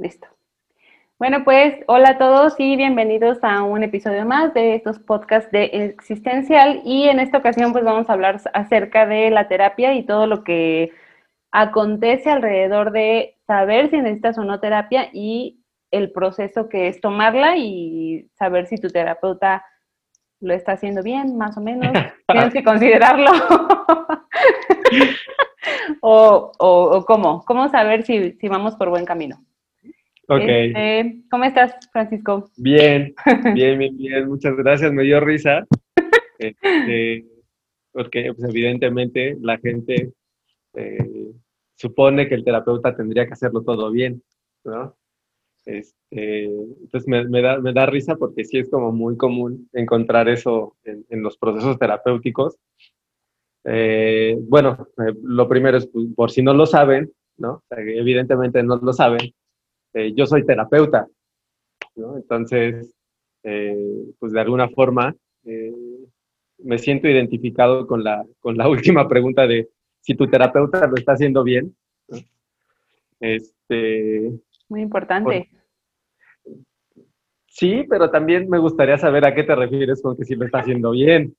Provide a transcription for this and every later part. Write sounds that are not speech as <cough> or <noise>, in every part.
Listo. Bueno, pues hola a todos y bienvenidos a un episodio más de estos podcasts de Existencial y en esta ocasión pues vamos a hablar acerca de la terapia y todo lo que acontece alrededor de saber si necesitas o no terapia y el proceso que es tomarla y saber si tu terapeuta lo está haciendo bien, más o menos. <laughs> Tienes que considerarlo. <laughs> o, o, cómo, cómo saber si, si vamos por buen camino. Ok. Este, ¿Cómo estás, Francisco? Bien, <laughs> bien, bien, bien. Muchas gracias. Me dio risa. <laughs> Este, porque pues, evidentemente la gente eh, supone que el terapeuta tendría que hacerlo todo bien, ¿no? Este, entonces me, da, me da risa porque sí es como muy común encontrar eso en, los procesos terapéuticos. Eh, bueno, eh, lo primero es, pues, por si no lo saben, ¿no? evidentemente no lo saben, eh, yo soy terapeuta, ¿no? Entonces, eh, pues de alguna forma eh, me siento identificado con la, con la <laughs> última pregunta de si tu terapeuta lo está haciendo bien. Este, Muy importante. Pues, sí, pero también me gustaría saber a qué te refieres con que si lo está haciendo bien.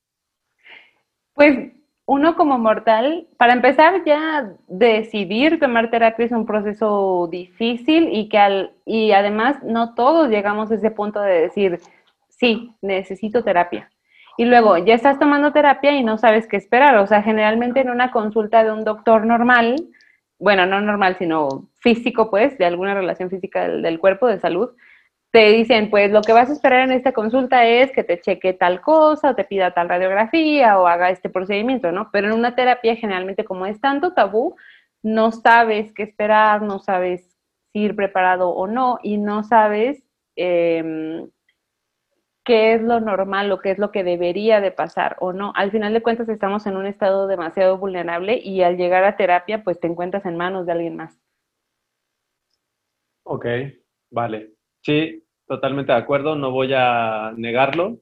Pues uno como mortal, para empezar ya decidir tomar terapia es un proceso difícil y que al, y además no todos llegamos a ese punto de decir, sí, necesito terapia. Y luego ya estás tomando terapia y no sabes qué esperar. O sea, generalmente en una consulta de un doctor normal, bueno, no normal, sino físico, pues, de alguna relación física del cuerpo, de salud, te dicen, pues lo que vas a esperar en esta consulta es que te cheque tal cosa, o te pida tal radiografía, o haga este procedimiento, ¿no? Pero en una terapia generalmente como es tanto tabú, no sabes qué esperar, no sabes si ir preparado o no, y no sabes em, qué es lo normal o qué es lo que debería de pasar o no. Al final de cuentas estamos en un estado demasiado vulnerable y al llegar a terapia, pues te encuentras en manos de alguien más. Ok, vale. Sí, totalmente de acuerdo, no voy a negarlo,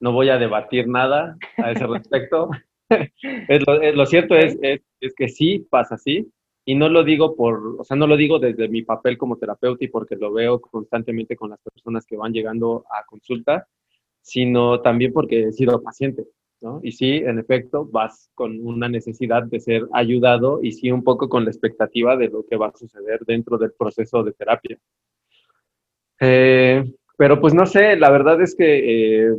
no voy a debatir nada a ese respecto. <laughs> es lo, cierto es, es, que sí pasa así, y no lo digo por, o sea, no lo digo desde mi papel como terapeuta y porque lo veo constantemente con las personas que van llegando a consulta, sino también porque he sido paciente, ¿no? Y sí, en efecto, vas con una necesidad de ser ayudado y sí un poco con la expectativa de lo que va a suceder dentro del proceso de terapia. Eh, pero pues no sé, la verdad es que eh,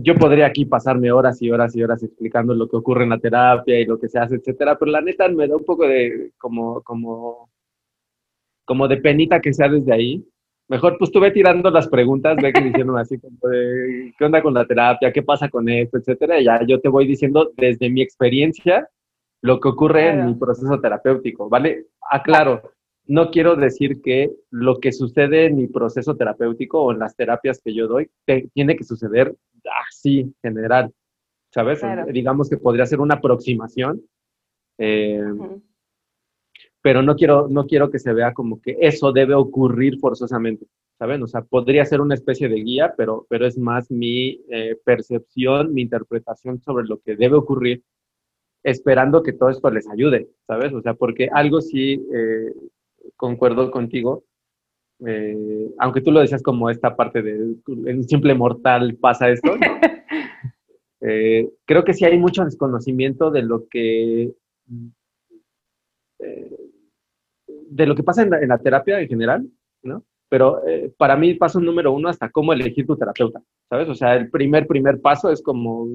yo podría aquí pasarme horas y horas y horas explicando lo que ocurre en la terapia y lo que se hace, etcétera, pero la neta me da un poco de como, como, como de penita que sea desde ahí. Mejor pues tuve tirando las preguntas, ve que diciendo así como de qué onda con la terapia, qué pasa con esto, etcétera, y ya yo te voy diciendo desde mi experiencia lo que ocurre en mi proceso terapéutico, ¿vale? Aclaro, no quiero decir que lo que sucede en mi proceso terapéutico o en las terapias que yo doy tiene que suceder así, general, ¿sabes? Digamos que podría ser una aproximación, eh, pero no quiero, no quiero que se vea como que eso debe ocurrir forzosamente, ¿saben? O sea, podría ser una especie de guía, pero, pero es más mi eh, percepción, mi interpretación sobre lo que debe ocurrir esperando que todo esto les ayude, ¿sabes? O sea, porque algo sí eh, concuerdo contigo. Eh, aunque tú lo decías como esta parte de un simple mortal pasa esto, <laughs> eh, creo que sí hay mucho desconocimiento de lo que eh, de lo que pasa en la, terapia en general, ¿no? Pero para mí paso número uno hasta cómo elegir tu terapeuta, ¿sabes? O sea, el primer, primer paso es como,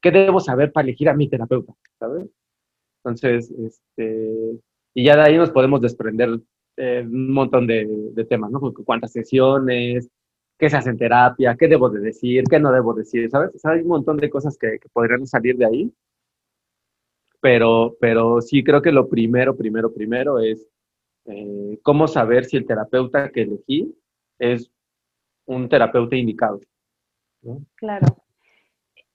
¿qué debo saber para elegir a mi terapeuta? ¿Sabes? Entonces, este, y ya de ahí nos podemos desprender eh, un montón de, temas, ¿no? Cuántas sesiones, qué se hace en terapia, qué debo de decir, qué no debo decir, ¿sabes? hay un montón de cosas que, podrían salir de ahí. Pero, pero sí creo que lo primero, primero, primero es eh, cómo saber si el terapeuta que elegí es un terapeuta indicado. Claro.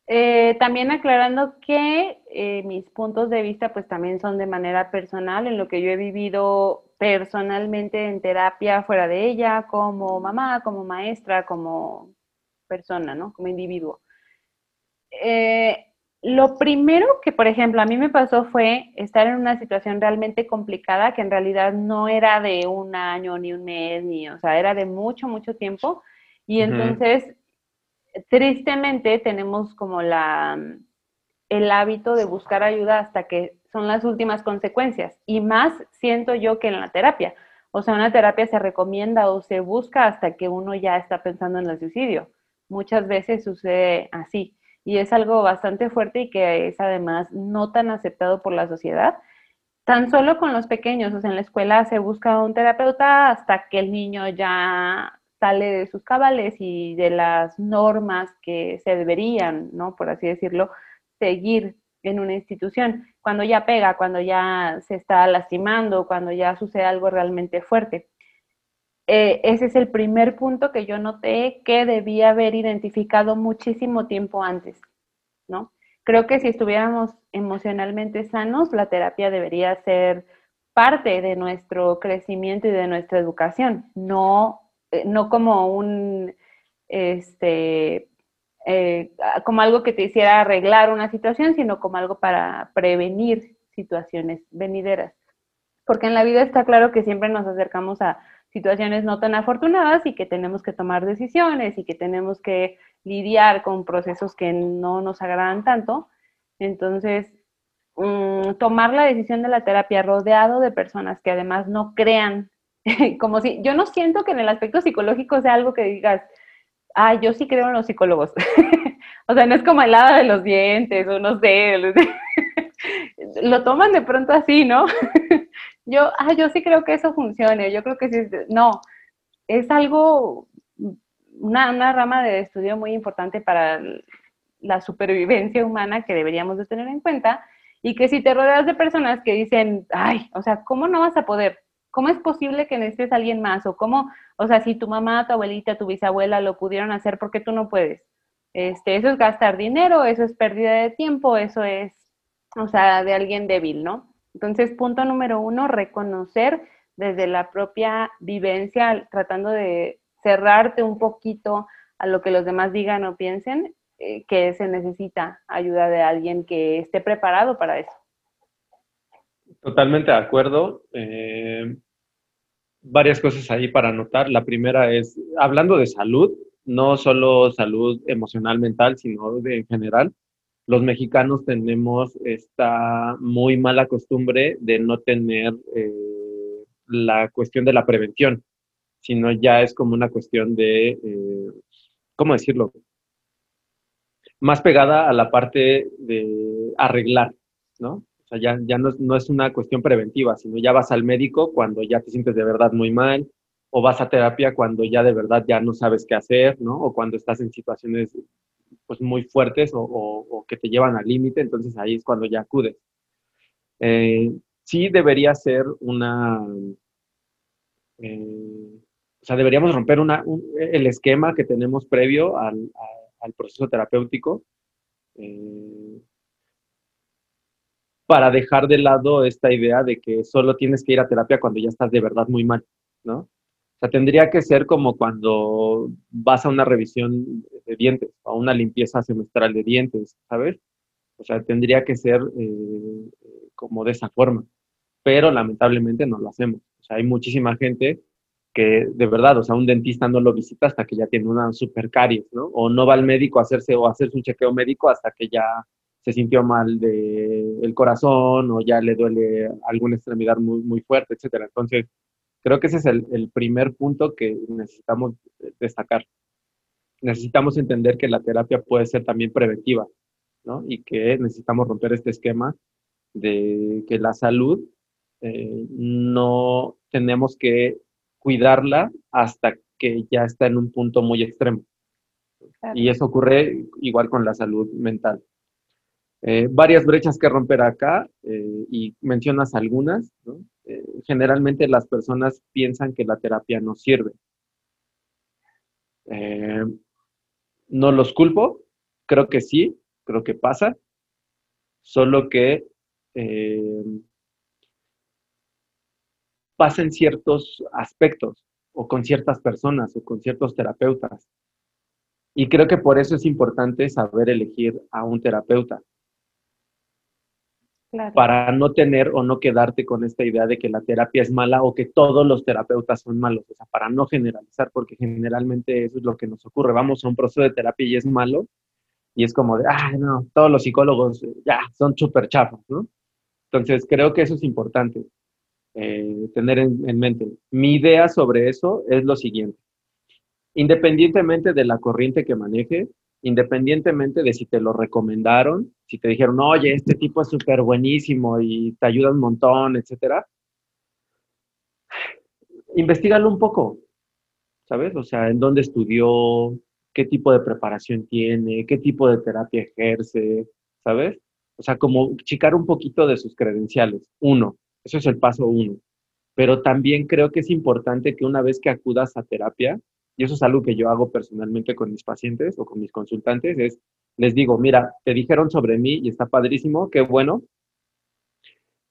Eh, también aclarando que mis puntos de vista pues también son de manera personal en lo que yo he vivido personalmente en terapia fuera de ella, como mamá, como maestra, como persona, ¿no? Como individuo. Eh, lo primero que, por ejemplo, a mí me pasó fue estar en una situación realmente complicada que en realidad no era de un año ni un mes, ni, o sea, era de mucho, mucho tiempo. Y entonces, tristemente, tenemos como la, el hábito de buscar ayuda hasta que son las últimas consecuencias. Y más siento yo que en la terapia. O sea, una terapia se recomienda o se busca hasta que uno ya está pensando en el suicidio. Muchas veces sucede así y es algo bastante fuerte y que es además no tan aceptado por la sociedad. Tan solo con los pequeños, o sea, en la escuela se busca un terapeuta hasta que el niño ya sale de sus cabales y de las normas que se deberían, ¿no? Por así decirlo, seguir en una institución. Cuando ya pega, cuando ya se está lastimando, cuando ya sucede algo realmente fuerte. Eh, ese es el primer punto que yo noté que debía haber identificado muchísimo tiempo antes, ¿no? Creo que si estuviéramos emocionalmente sanos, la terapia debería ser parte de nuestro crecimiento y de nuestra educación, no, eh, no como un, este, eh, como algo que te hiciera arreglar una situación, sino como algo para prevenir situaciones venideras. Porque en la vida está claro que siempre nos acercamos a situaciones no tan afortunadas y que tenemos que tomar decisiones y que tenemos que lidiar con procesos que no nos agradan tanto. Entonces, mm, tomar la decisión de la terapia rodeado de personas que además no crean, <laughs> como si, yo no siento que en el aspecto psicológico sea algo que digas, ah, yo sí creo en los psicólogos. <laughs> o sea, no es como el lado de los dientes o no sé, <laughs> lo toman de pronto así, ¿no? <laughs> yo, ah, yo sí creo que eso funcione, yo creo que sí, no, es algo, una, una rama de estudio muy importante para la supervivencia humana que deberíamos de tener en cuenta y que si te rodeas de personas que dicen, ay, o sea, ¿cómo no vas a poder? ¿Cómo es posible que necesites a alguien más? O cómo, o sea, si tu mamá, tu abuelita, tu bisabuela lo pudieron hacer, ¿por qué tú no puedes? Este, eso es gastar dinero, eso es pérdida de tiempo, eso es, o sea, de alguien débil, ¿no? Entonces, punto número uno, reconocer desde la propia vivencia, tratando de cerrarte un poquito a lo que los demás digan o piensen, eh, que se necesita ayuda de alguien que esté preparado para eso. Totalmente de acuerdo. Eh, varias cosas ahí para anotar. La primera es, hablando de salud, no solo salud emocional, mental, sino de, en general, los mexicanos tenemos esta muy mala costumbre de no tener eh, la cuestión de la prevención, sino ya es como una cuestión de, eh, ¿cómo decirlo? Más pegada a la parte de arreglar, ¿no? O sea, ya, ya no, no es una cuestión preventiva, sino ya vas al médico cuando ya te sientes de verdad muy mal, o vas a terapia cuando ya de verdad ya no sabes qué hacer, ¿no? O cuando estás en situaciones pues muy fuertes o, que te llevan al límite, entonces ahí es cuando ya acudes. Eh, sí debería ser una, eh, o sea, deberíamos romper una, el esquema que tenemos previo al, proceso terapéutico eh, para dejar de lado esta idea de que solo tienes que ir a terapia cuando ya estás de verdad muy mal, ¿no? O sea, tendría que ser como cuando vas a una revisión de dientes, a una limpieza semestral de dientes, ¿sabes? O sea, tendría que ser eh, como de esa forma. Pero lamentablemente no lo hacemos. O sea, hay muchísima gente que de verdad, o sea, un dentista no lo visita hasta que ya tiene una super caries, ¿no? O no va al médico a hacerse o hacerse un chequeo médico hasta que ya se sintió mal del el corazón o ya le duele alguna extremidad muy, muy fuerte, etcétera. Entonces, Creo que ese es el, primer punto que necesitamos destacar. Necesitamos entender que la terapia puede ser también preventiva, ¿no? Y que necesitamos romper este esquema de que la salud eh, no tenemos que cuidarla hasta que ya está en un punto muy extremo. Y eso ocurre igual con la salud mental. Eh, varias brechas que romper acá eh, y mencionas algunas. Eh, generalmente las personas piensan que la terapia no sirve. no los culpo, creo que sí, creo que pasa, solo que pasan ciertos aspectos o con ciertas personas o con ciertos terapeutas. Y creo que por eso es importante saber elegir a un terapeuta para no tener o no quedarte con esta idea de que la terapia es mala o que todos los terapeutas son malos, o sea, para no generalizar, porque generalmente eso es lo que nos ocurre, vamos a un proceso de terapia y es malo, y es como de, ah, no, todos los psicólogos ya son súper chafos, ¿no? Entonces, creo que eso es importante eh, tener en mente. Mi idea sobre eso es lo siguiente. Independientemente de la corriente que maneje, independientemente de si te lo recomendaron, si te dijeron, oye, este tipo es súper buenísimo y te ayuda un montón, etcétera, investigalo un poco, ¿sabes? O sea, en dónde estudió, qué tipo de preparación tiene, qué tipo de terapia ejerce, ¿sabes? O sea, como chicar un poquito de sus credenciales. Uno, eso es el paso uno. Pero también creo que es importante que una vez que acudas a terapia, y eso es algo que yo hago personalmente con mis pacientes o con mis consultantes, es, les digo, mira, te dijeron sobre mí y está padrísimo, qué bueno.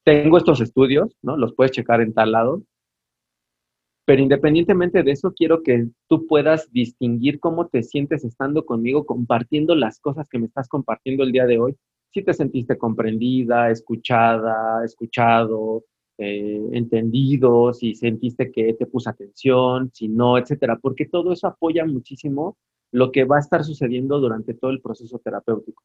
Tengo estos estudios, ¿no? Los puedes checar en tal lado. Pero independientemente de eso, quiero que tú puedas distinguir cómo te sientes estando conmigo, compartiendo las cosas que me estás compartiendo el día de hoy. Si te sentiste comprendida, escuchada, escuchado, eh, entendido, si sentiste que te puso atención, si no, etcétera, porque todo eso apoya muchísimo lo que va a estar sucediendo durante todo el proceso terapéutico.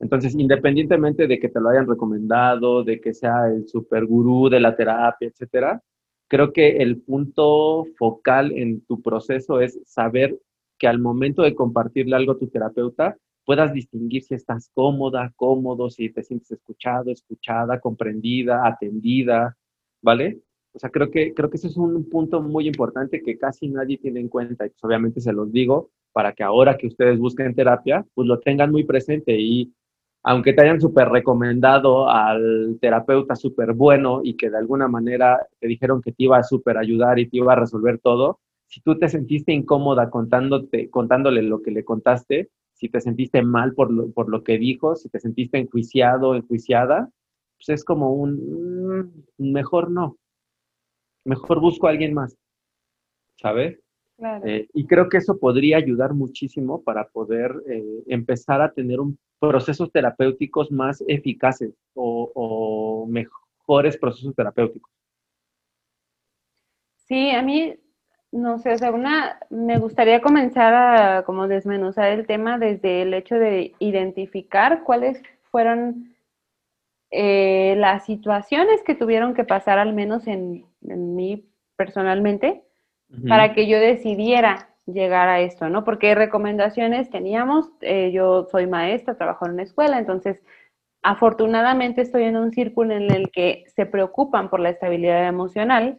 Entonces, independientemente de que te lo hayan recomendado, de que sea el super gurú de la terapia, etcétera, creo que el punto focal en tu proceso es saber que al momento de compartirle algo a tu terapeuta, puedas distinguir si estás cómoda, cómodo, si te sientes escuchado, escuchada, comprendida, atendida, ¿vale? O sea, creo que, creo que ese es un punto muy importante que casi nadie tiene en cuenta y pues obviamente se los digo para que ahora que ustedes busquen terapia, pues lo tengan muy presente y aunque te hayan súper recomendado al terapeuta súper bueno y que de alguna manera te dijeron que te iba a súper ayudar y te iba a resolver todo, si tú te sentiste incómoda contándote, contándole lo que le contaste, si te sentiste mal por lo, por lo que dijo, si te sentiste enjuiciado, enjuiciada, pues es como un, mm, mejor no, mejor busco a alguien más, ¿sabes? Eh, y creo que eso podría ayudar muchísimo para poder eh, empezar a tener un, procesos terapéuticos más eficaces o, o mejores procesos terapéuticos. Sí, a mí no sé, o sea, una, me gustaría comenzar a como desmenuzar el tema desde el hecho de identificar cuáles fueron eh, las situaciones que tuvieron que pasar, al menos en, mí personalmente, para que yo decidiera llegar a esto, ¿no? Porque recomendaciones teníamos, eh, yo soy maestra, trabajo en una escuela, entonces afortunadamente estoy en un círculo en el que se preocupan por la estabilidad emocional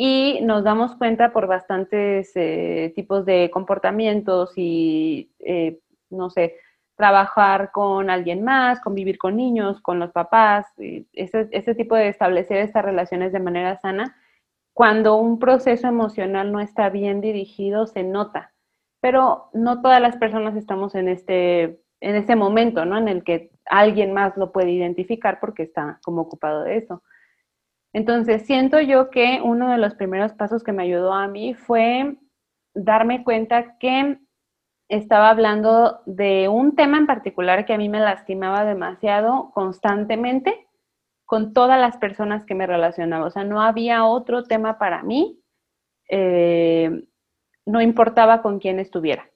y nos damos cuenta por bastantes eh, tipos de comportamientos y, eh, no sé, trabajar con alguien más, convivir con niños, con los papás, ese, ese tipo de establecer estas relaciones de manera sana. Cuando un proceso emocional no está bien dirigido, se nota, pero no todas las personas estamos en este, en este momento, ¿no? En el que alguien más lo puede identificar porque está como ocupado de eso. Entonces, siento yo que uno de los primeros pasos que me ayudó a mí fue darme cuenta que estaba hablando de un tema en particular que a mí me lastimaba demasiado constantemente con todas las personas que me relacionaba. O sea, no había otro tema para mí, eh, no importaba con quién estuviera.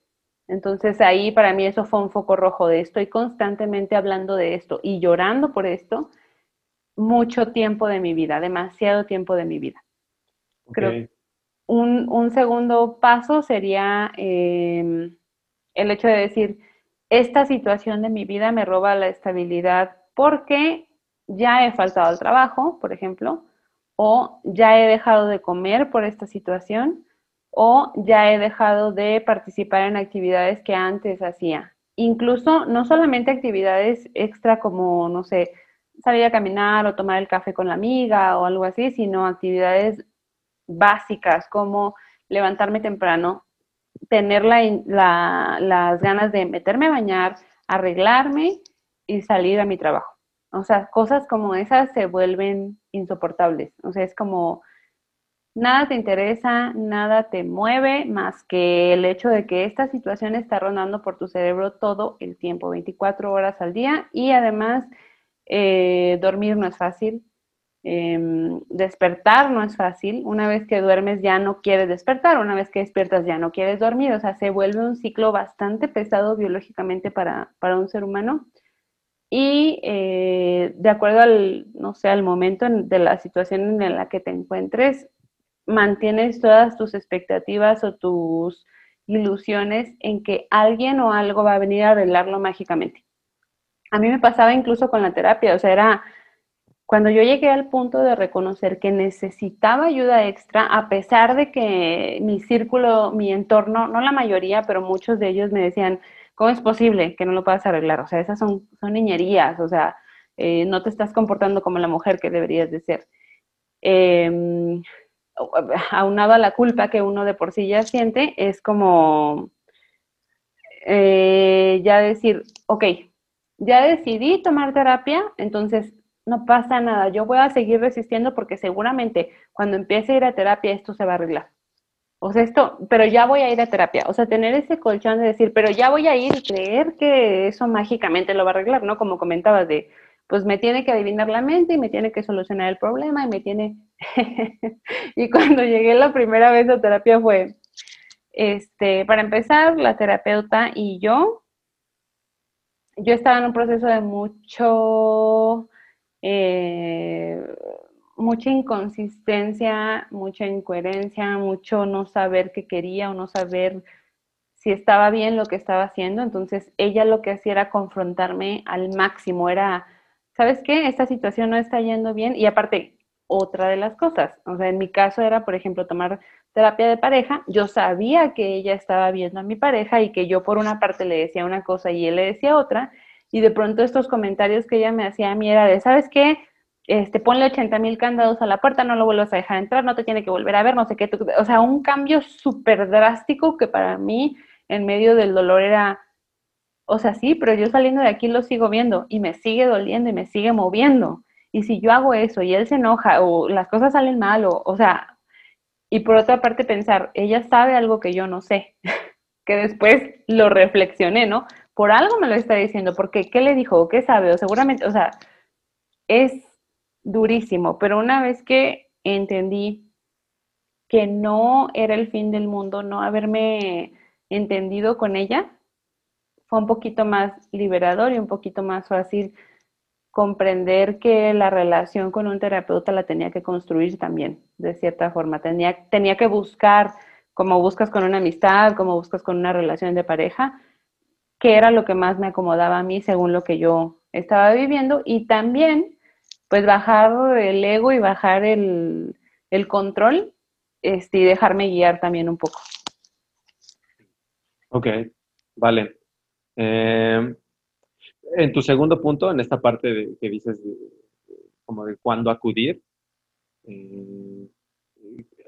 Entonces ahí para mí eso fue un foco rojo de estoy constantemente hablando de esto y llorando por esto mucho tiempo de mi vida, demasiado tiempo de mi vida. Creo un, un, segundo paso sería em, el hecho de decir, esta situación de mi vida me roba la estabilidad porque ya he faltado al trabajo, por ejemplo, o ya he dejado de comer por esta situación, o ya he dejado de participar en actividades que antes hacía. Incluso no solamente actividades extra como, no sé, salir a caminar o tomar el café con la amiga o algo así, sino actividades básicas como levantarme temprano, tener las ganas de meterme a bañar, arreglarme y salir a mi trabajo. O sea, cosas como esas se vuelven insoportables. O sea, es como nada te interesa, nada te mueve más que el hecho de que esta situación está rondando por tu cerebro todo el tiempo, 24 horas al día y además eh, dormir no es fácil, em, despertar no es fácil, una vez que duermes ya no quieres despertar, una vez que despiertas ya no quieres dormir, o sea, se vuelve un ciclo bastante pesado biológicamente para, un ser humano. Y eh, de acuerdo al, no sé, al momento de la situación en la que te encuentres, mantienes todas tus expectativas o tus ilusiones en que alguien o algo va a venir a arreglarlo mágicamente. A mí me pasaba incluso con la terapia, o sea, era cuando yo llegué al punto de reconocer que necesitaba ayuda extra, a pesar de que mi círculo, mi entorno, no la mayoría, pero muchos de ellos me decían, ¿cómo es posible que no lo puedas arreglar? O sea, esas son, son niñerías, o sea, eh, no te estás comportando como la mujer que deberías de ser. Eh, aunado a la culpa que uno de por sí ya siente, es como eh, ya decir, ok, ya decidí tomar terapia, entonces no pasa nada, yo voy a seguir resistiendo porque seguramente cuando empiece a ir a terapia esto se va a arreglar. O sea, esto, pero ya voy a ir a terapia. O sea, tener ese colchón de decir, pero ya voy a ir y creer que eso mágicamente lo va a arreglar, ¿no? Como comentabas de, pues me tiene que adivinar la mente y me tiene que solucionar el problema y me tiene... <laughs> y cuando llegué la primera vez a terapia fue, este, para empezar, la terapeuta y yo, yo estaba en un proceso de mucho, eh, mucha inconsistencia, mucha incoherencia, mucho no saber qué quería o no saber si estaba bien lo que estaba haciendo. Entonces ella lo que hacía era confrontarme al máximo, era ¿sabes qué? Esta situación no está yendo bien y aparte, otra de las cosas, o sea, en mi caso era, por ejemplo, tomar terapia de pareja, yo sabía que ella estaba viendo a mi pareja y que yo por una parte le decía una cosa y él le decía otra, y de pronto estos comentarios que ella me hacía a mí era de, ¿sabes qué? Este, ponle 80 mil candados a la puerta, no lo vuelvas a dejar entrar, no te tiene que volver a ver, no sé qué, o sea, un cambio súper drástico que para mí en medio del dolor era, o sea, sí, pero yo saliendo de aquí lo sigo viendo y me sigue doliendo y me sigue moviendo. Y si yo hago eso y él se enoja o las cosas salen mal, o, o sea, y por otra parte pensar, ella sabe algo que yo no sé, <laughs> que después lo reflexioné, ¿no? Por algo me lo está diciendo, porque ¿qué le dijo? ¿Qué sabe? O seguramente, o sea, es durísimo, pero una vez que entendí que no era el fin del mundo, no haberme entendido con ella, fue un poquito más liberador y un poquito más fácil comprender que la relación con un terapeuta la tenía que construir también, de cierta forma. Tenía, tenía que buscar, como buscas con una amistad, como buscas con una relación de pareja, qué era lo que más me acomodaba a mí según lo que yo estaba viviendo y también pues bajar el ego y bajar el, el control este, y dejarme guiar también un poco. Ok, vale. Eh, en tu segundo punto, en esta parte de, que dices como de cuándo acudir, eh,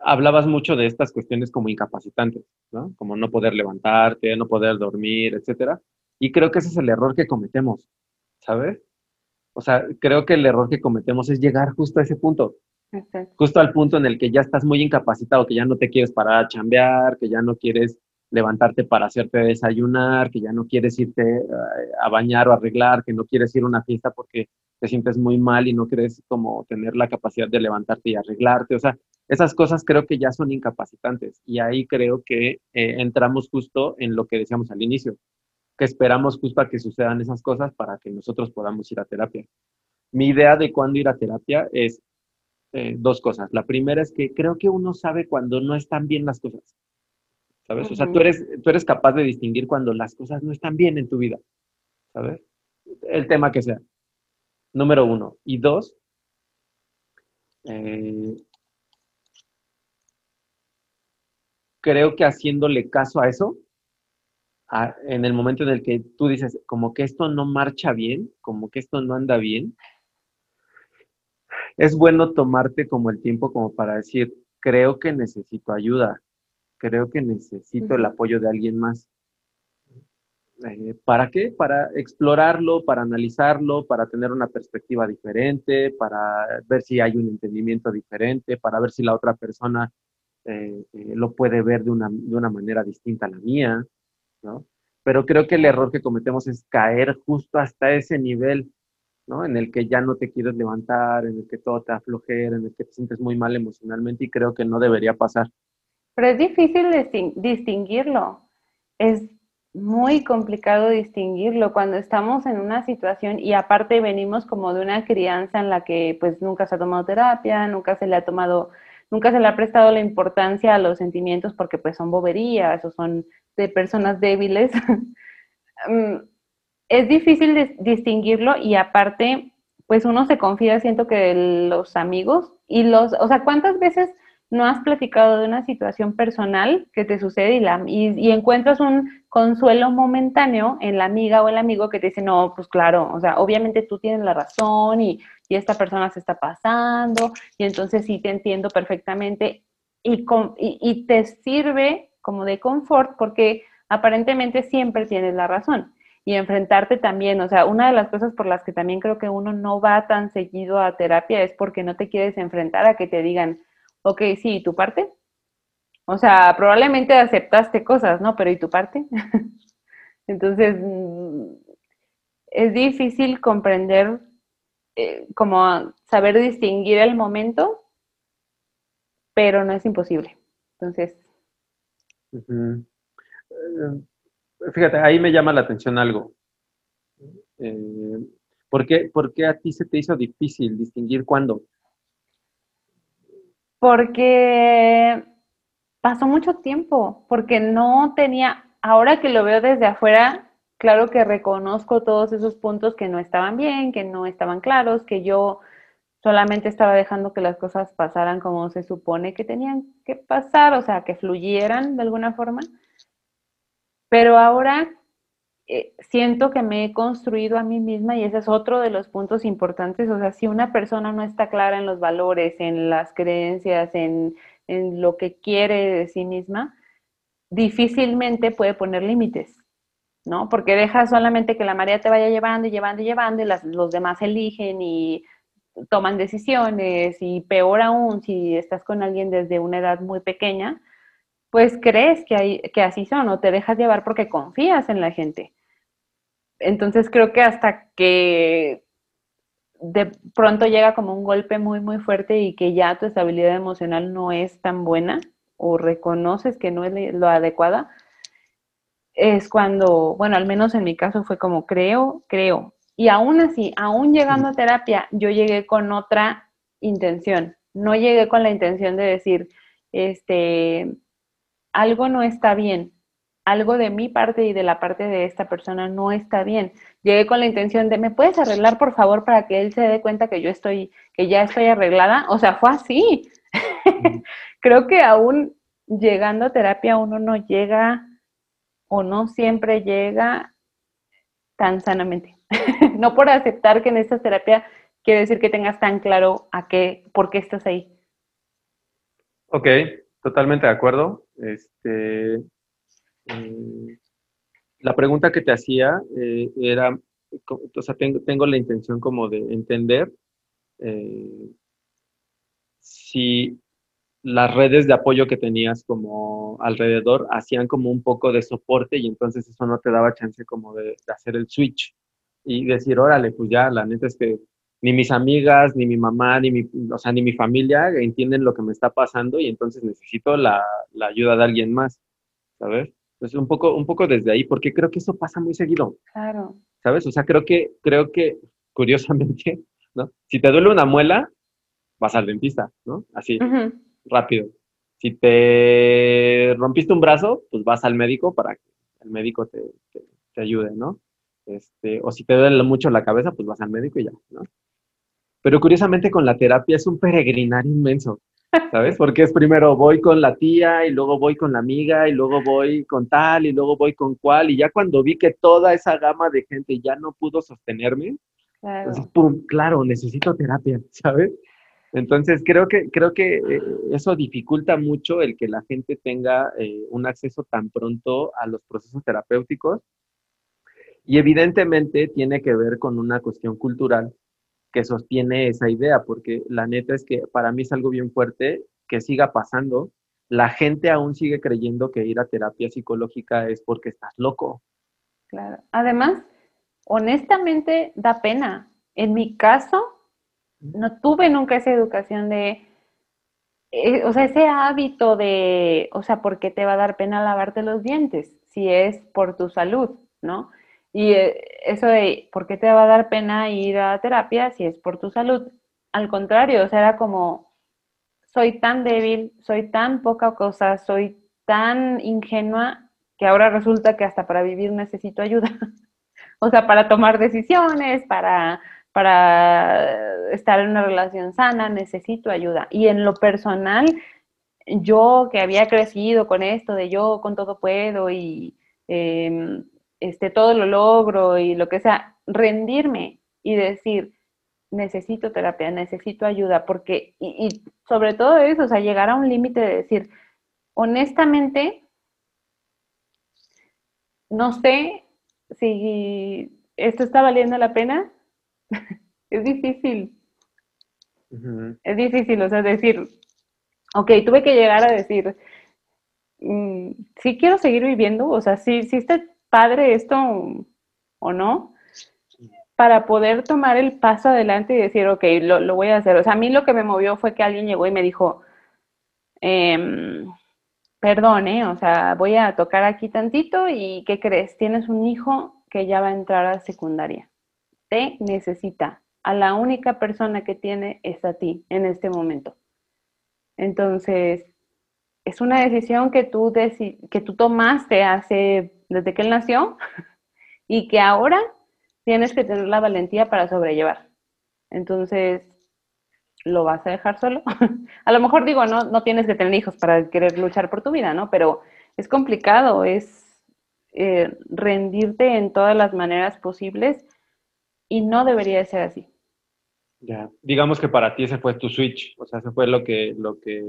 hablabas mucho de estas cuestiones como incapacitantes, ¿no? Como no poder levantarte, no poder dormir, etcétera. Y creo que ese es el error que cometemos, ¿sabes? O sea, creo que el error que cometemos es llegar justo a ese punto. Justo al punto en el que ya estás muy incapacitado, que ya no te quieres parar a chambear, que ya no quieres levantarte para hacerte desayunar, que ya no quieres irte eh, a bañar o arreglar, que no quieres ir a una fiesta porque te sientes muy mal y no quieres como tener la capacidad de levantarte y arreglarte. O sea, esas cosas creo que ya son incapacitantes y ahí creo que eh, entramos justo en lo que decíamos al inicio, que esperamos justo a que sucedan esas cosas para que nosotros podamos ir a terapia. Mi idea de cuándo ir a terapia es eh, dos cosas. La primera es que creo que uno sabe cuando no están bien las cosas. ¿Sabes? O sea, tú eres, tú eres capaz de distinguir cuando las cosas no están bien en tu vida, ¿sabes? El tema que sea. Número uno. Y dos, eh, creo que haciéndole caso a eso, en el momento en el que tú dices, como que esto no marcha bien, como que esto no anda bien, es bueno tomarte como el tiempo como para decir, creo que necesito ayuda, creo que necesito el apoyo de alguien más. Eh, ¿Para qué? Para explorarlo, para analizarlo, para tener una perspectiva diferente, para ver si hay un entendimiento diferente, para ver si la otra persona eh, eh, lo puede ver de una, de una manera distinta a la mía, ¿no? Pero creo que el error que cometemos es caer justo hasta ese nivel ¿no? En el que ya no te quieres levantar, en el que todo te aflojera, en el que te sientes muy mal emocionalmente y creo que no debería pasar. Pero es difícil distinguirlo. Es muy complicado distinguirlo cuando estamos en una situación y aparte venimos como de una crianza en la que pues nunca se ha tomado terapia, nunca se le ha tomado, nunca se le ha prestado la importancia a los sentimientos porque pues son boberías o son de personas débiles. <laughs> Mm, es difícil distinguirlo y aparte pues uno se confía, siento que los amigos y los, o sea, ¿cuántas veces no has platicado de una situación personal que te sucede y, y, encuentras un consuelo momentáneo en la amiga o el amigo que te dice, no, pues claro, o sea, obviamente tú tienes la razón y, y esta persona se está pasando y entonces sí te entiendo perfectamente y, y, y te sirve como de confort porque aparentemente siempre tienes la razón y enfrentarte también, o sea, una de las cosas por las que también creo que uno no va tan seguido a terapia es porque no te quieres enfrentar a que te digan, ok, sí, ¿y tu parte? O sea, probablemente aceptaste cosas, ¿no? Pero ¿y tu parte? <laughs> Entonces, mm, es difícil comprender, eh, como saber distinguir el momento, pero no es imposible. Entonces. Eh, fíjate, ahí me llama la atención algo. Eh, ¿por, qué, ¿Por qué a ti se te hizo difícil distinguir cuándo? Porque pasó mucho tiempo, porque no tenía, ahora que lo veo desde afuera, claro que reconozco todos esos puntos que no estaban bien, que no estaban claros, que yo solamente estaba dejando que las cosas pasaran como se supone que tenían que pasar, o sea, que fluyeran de alguna forma. Pero ahora eh, siento que me he construido a mí misma y ese es otro de los puntos importantes. O sea, si una persona no está clara en los valores, en las creencias, en, en lo que quiere de sí misma, difícilmente puede poner límites, ¿no? Porque deja solamente que la marea te vaya llevando y llevando y llevando y las, los demás eligen y toman decisiones y peor aún si estás con alguien desde una edad muy pequeña, pues crees que, hay, que así son o te dejas llevar porque confías en la gente. Entonces creo que hasta que de pronto llega como un golpe muy, muy fuerte y que ya tu estabilidad emocional no es tan buena o reconoces que no es lo adecuada, es cuando, bueno, al menos en mi caso fue como creo, creo. Y aún así, aún llegando a terapia, yo llegué con otra intención. No llegué con la intención de decir, este, algo no está bien, algo de mi parte y de la parte de esta persona no está bien. Llegué con la intención de, ¿me puedes arreglar por favor para que él se dé cuenta que yo estoy, que ya estoy arreglada? O sea, fue así. <laughs> Creo que aún llegando a terapia uno no llega o no siempre llega tan sanamente. <laughs> no por aceptar que en esta terapia quiere decir que tengas tan claro a qué, por qué estás ahí. Ok, totalmente de acuerdo. Este, eh, la pregunta que te hacía eh, era, o sea, tengo, la intención como de entender eh, si las redes de apoyo que tenías como alrededor hacían como un poco de soporte y entonces eso no te daba chance como de, hacer el switch y decir, órale, pues ya, la neta es que ni mis amigas, ni mi mamá, ni mi, o sea, ni mi familia entienden lo que me está pasando y entonces necesito la, la ayuda de alguien más, ¿sabes? Pues un poco, un poco desde ahí, porque creo que eso pasa muy seguido. Claro. ¿Sabes? O sea, creo que, creo que, curiosamente, ¿no? Si te duele una muela, vas al dentista, ¿no? Así, rápido. Si te rompiste un brazo, pues vas al médico para que el médico te, te, ayude, ¿no? Este, o si te duele mucho la cabeza, pues vas al médico y ya, ¿no? Pero curiosamente con la terapia es un peregrinar inmenso. ¿sabes? Porque es primero voy con la tía y luego voy con la amiga y luego voy con tal y luego voy con cual y ya cuando vi que toda esa gama de gente ya no pudo sostenerme, claro, pum, claro necesito terapia, ¿sabes? Entonces creo que, creo que eh, eso dificulta mucho el que la gente tenga eh, un acceso tan pronto a los procesos terapéuticos y evidentemente tiene que ver con una cuestión cultural que sostiene esa idea, porque la neta es que para mí es algo bien fuerte que siga pasando. La gente aún sigue creyendo que ir a terapia psicológica es porque estás loco. Claro. Además, honestamente da pena. en mi caso, no tuve nunca esa educación de, eh, o sea, ese hábito de, o sea, ¿por qué te va a dar pena lavarte los dientes? Si es por tu salud, ¿no? Y eh, eso de, ¿por qué te va a dar pena ir a terapia si es por tu salud? Al contrario, o sea, era como, soy tan débil, soy tan poca cosa, soy tan ingenua que ahora resulta que hasta para vivir necesito ayuda. <laughs> o sea, para tomar decisiones, para, para estar en una relación sana, necesito ayuda. Y en lo personal, yo que había crecido con esto de yo con todo puedo y em, este, todo lo logro y lo que sea, rendirme y decir, necesito terapia, necesito ayuda, porque, y, y sobre todo eso, o sea, llegar a un límite de decir, honestamente, no sé si esto está valiendo la pena. <laughs> es difícil. Es difícil, o sea, decir, ok, tuve que llegar a decir, mm, si quiero seguir viviendo, o sea, si, si está padre esto o no, para poder tomar el paso adelante y decir, ok, lo, lo, voy a hacer. O sea, a mí lo que me movió fue que alguien llegó y me dijo, eh, perdón, ¿eh? O sea, voy a tocar aquí tantito y ¿qué crees? Tienes un hijo que ya va a entrar a secundaria. Te necesita. A la única persona que tiene es a ti en este momento. Entonces, es una decisión que tú, que tú tomaste hace, desde que él nació <laughs> y que ahora tienes que tener la valentía para sobrellevar. Entonces, ¿lo vas a dejar solo? <laughs> a lo mejor digo, no, no tienes que tener hijos para querer luchar por tu vida, ¿no? Pero es complicado, es eh, rendirte en todas las maneras posibles y no debería de ser así. Ya, digamos que para ti ese fue tu switch, o sea, ese fue lo que, lo que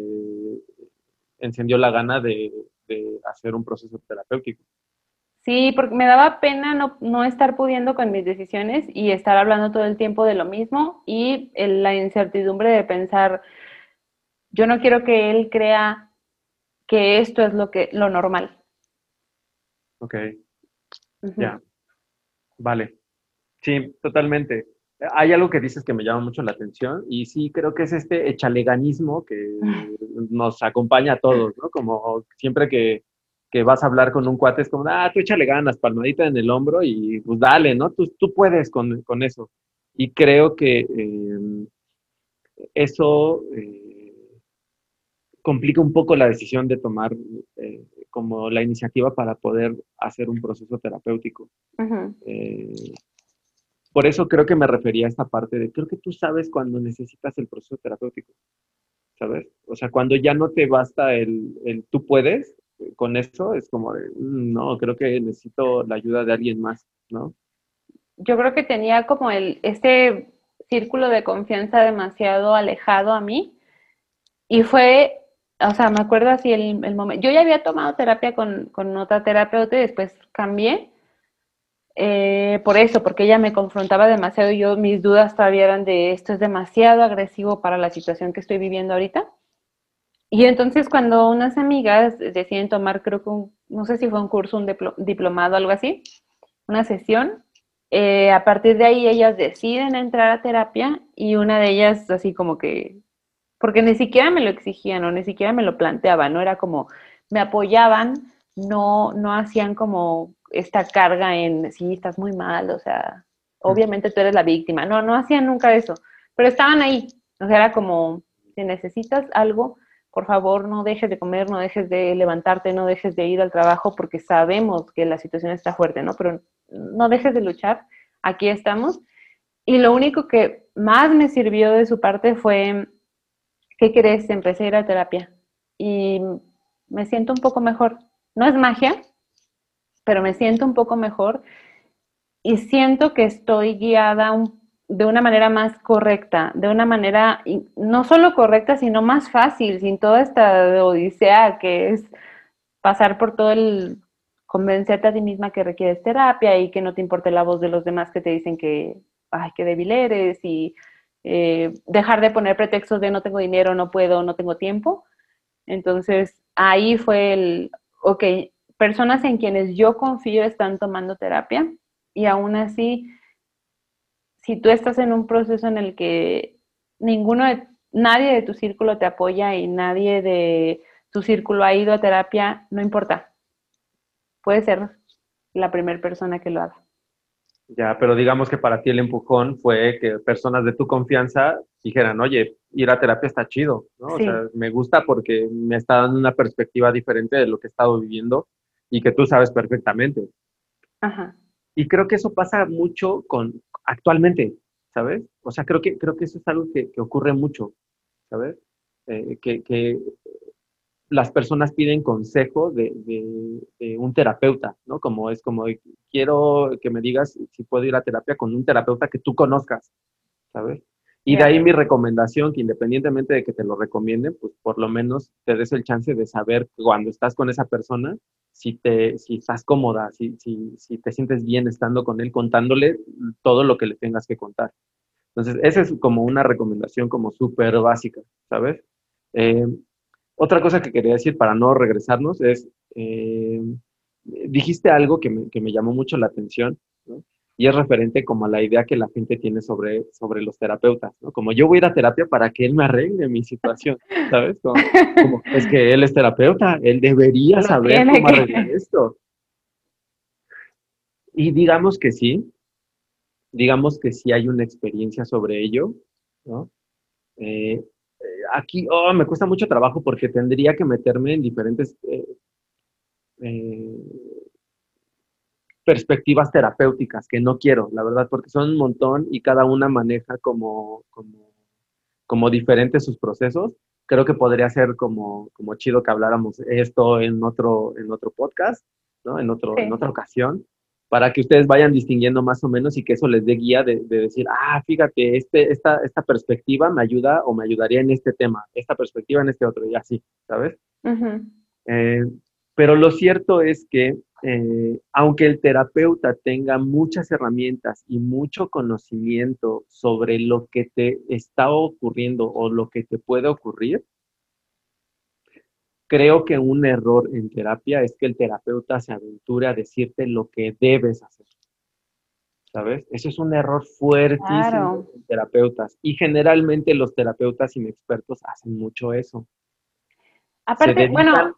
encendió la gana de, de hacer un proceso terapéutico. Sí, porque me daba pena no, estar pudiendo con mis decisiones y estar hablando todo el tiempo de lo mismo y la incertidumbre de pensar, yo no quiero que él crea que esto es lo que lo normal. Ok. Ya. Vale. Sí, totalmente. Hay algo que dices que me llama mucho la atención y sí creo que es este echaleganismo que <laughs> nos acompaña a todos, ¿no? Como siempre que que vas a hablar con un cuate, es como, ah, tú échale ganas, palmadita en el hombro y pues dale, ¿no? Tú, tú puedes con, con eso. Y creo que eh, eso eh, complica un poco la decisión de tomar eh, como la iniciativa para poder hacer un proceso terapéutico. por eso creo que me refería a esta parte de, creo que tú sabes cuando necesitas el proceso terapéutico, ¿sabes? O sea, cuando ya no te basta el, el tú puedes, con eso es como de, mm, no, creo que necesito la ayuda de alguien más, ¿no? Yo creo que tenía como el, este círculo de confianza demasiado alejado a mí y fue, o sea, me acuerdo así el, el momento, yo ya había tomado terapia con, con otra terapeuta y después cambié eh, por eso, porque ella me confrontaba demasiado y yo mis dudas todavía eran de esto es demasiado agresivo para la situación que estoy viviendo ahorita. Y entonces cuando unas amigas deciden tomar, creo que no sé si fue un curso, un diplomado, algo así, una sesión, eh, a partir de ahí ellas deciden entrar a terapia y una de ellas así como que, porque ni siquiera me lo exigían o ni siquiera me lo planteaban, no era como, me apoyaban, no, no hacían como esta carga en, sí, estás muy mal, o sea, obviamente tú eres la víctima, no, no hacían nunca eso, pero estaban ahí, o sea, era como, si necesitas algo, por favor no dejes de comer, no dejes de levantarte, no dejes de ir al trabajo porque sabemos que la situación está fuerte, ¿no? Pero no dejes de luchar, aquí estamos. Y lo único que más me sirvió de su parte fue, ¿qué crees? Empecé a ir a terapia y me siento un poco mejor. No es magia, pero me siento un poco mejor y siento que estoy guiada un de una manera más correcta, de una manera no solo correcta, sino más fácil, sin toda esta odisea que es pasar por todo el convencerte a ti misma que requieres terapia y que no te importe la voz de los demás que te dicen que, ay, qué débil eres y eh, dejar de poner pretextos de no tengo dinero, no puedo, no tengo tiempo. Entonces, ahí fue el, ok, personas en quienes yo confío están tomando terapia y aún así si tú estás en un proceso en el que ninguno de, nadie de tu círculo te apoya y nadie de tu círculo ha ido a terapia, no importa. Puede ser la primera persona que lo haga. Ya, pero digamos que para ti el empujón fue que personas de tu confianza dijeran, oye, ir a terapia está chido, ¿no? O sea, me gusta porque me está dando una perspectiva diferente de lo que he estado viviendo y que tú sabes perfectamente. Ajá. Y creo que eso pasa mucho con actualmente, ¿sabes? O sea, creo que, creo que eso es algo que, ocurre mucho, ¿sabes? Eh, que, las personas piden consejo de, un terapeuta, ¿no? Como es como, quiero que me digas si puedo ir a terapia con un terapeuta que tú conozcas, ¿sabes? Y de ahí mi recomendación, que independientemente de que te lo recomienden, pues por lo menos te des el chance de saber cuando estás con esa persona si, te, si estás cómoda, si, si, si te sientes bien estando con él, contándole todo lo que le tengas que contar. Entonces, esa es como una recomendación como súper básica, ¿sabes? Eh, otra cosa que quería decir para no regresarnos es, eh, dijiste algo que me, que me, llamó mucho la atención, ¿no? Y es referente como a la idea que la gente tiene sobre, sobre los terapeutas, ¿no? Como yo voy a ir a terapia para que él me arregle mi situación, ¿sabes? Como, es que él es terapeuta, él debería saber cómo arreglar <laughs> esto. Y digamos que sí, digamos que sí hay una experiencia sobre ello, ¿no? Eh, eh, aquí, oh, me cuesta mucho trabajo porque tendría que meterme en diferentes eh, perspectivas terapéuticas, que no quiero, la verdad, porque son un montón y cada una maneja como, como, como diferentes sus procesos. Creo que podría ser como, como chido que habláramos esto en otro, en otro podcast, ¿no? en, otro, en otra ocasión, para que ustedes vayan distinguiendo más o menos y que eso les dé guía de, decir, ah, fíjate, este, esta, esta perspectiva me ayuda o me ayudaría en este tema, esta perspectiva en este otro, y así, ¿sabes? eh, pero lo cierto es que eh, aunque el terapeuta tenga muchas herramientas y mucho conocimiento sobre lo que te está ocurriendo o lo que te puede ocurrir, creo que un error en terapia es que el terapeuta se aventure a decirte lo que debes hacer. ¿Sabes? Eso es un error fuertísimo en terapeutas. Y generalmente los terapeutas inexpertos hacen mucho eso. Aparte, bueno,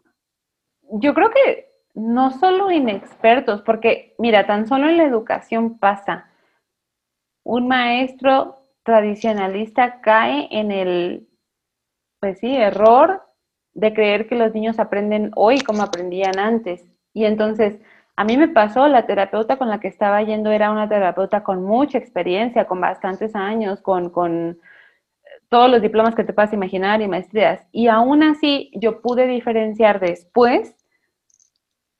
yo creo que no solo inexpertos, porque mira, tan solo en la educación pasa. Un maestro tradicionalista cae en el, pues sí, error de creer que los niños aprenden hoy como aprendían antes. Y entonces, a mí me pasó, la terapeuta con la que estaba yendo era una terapeuta con mucha experiencia, con bastantes años, con, con todos los diplomas que te puedas imaginar y maestrías. Y aún así yo pude diferenciar después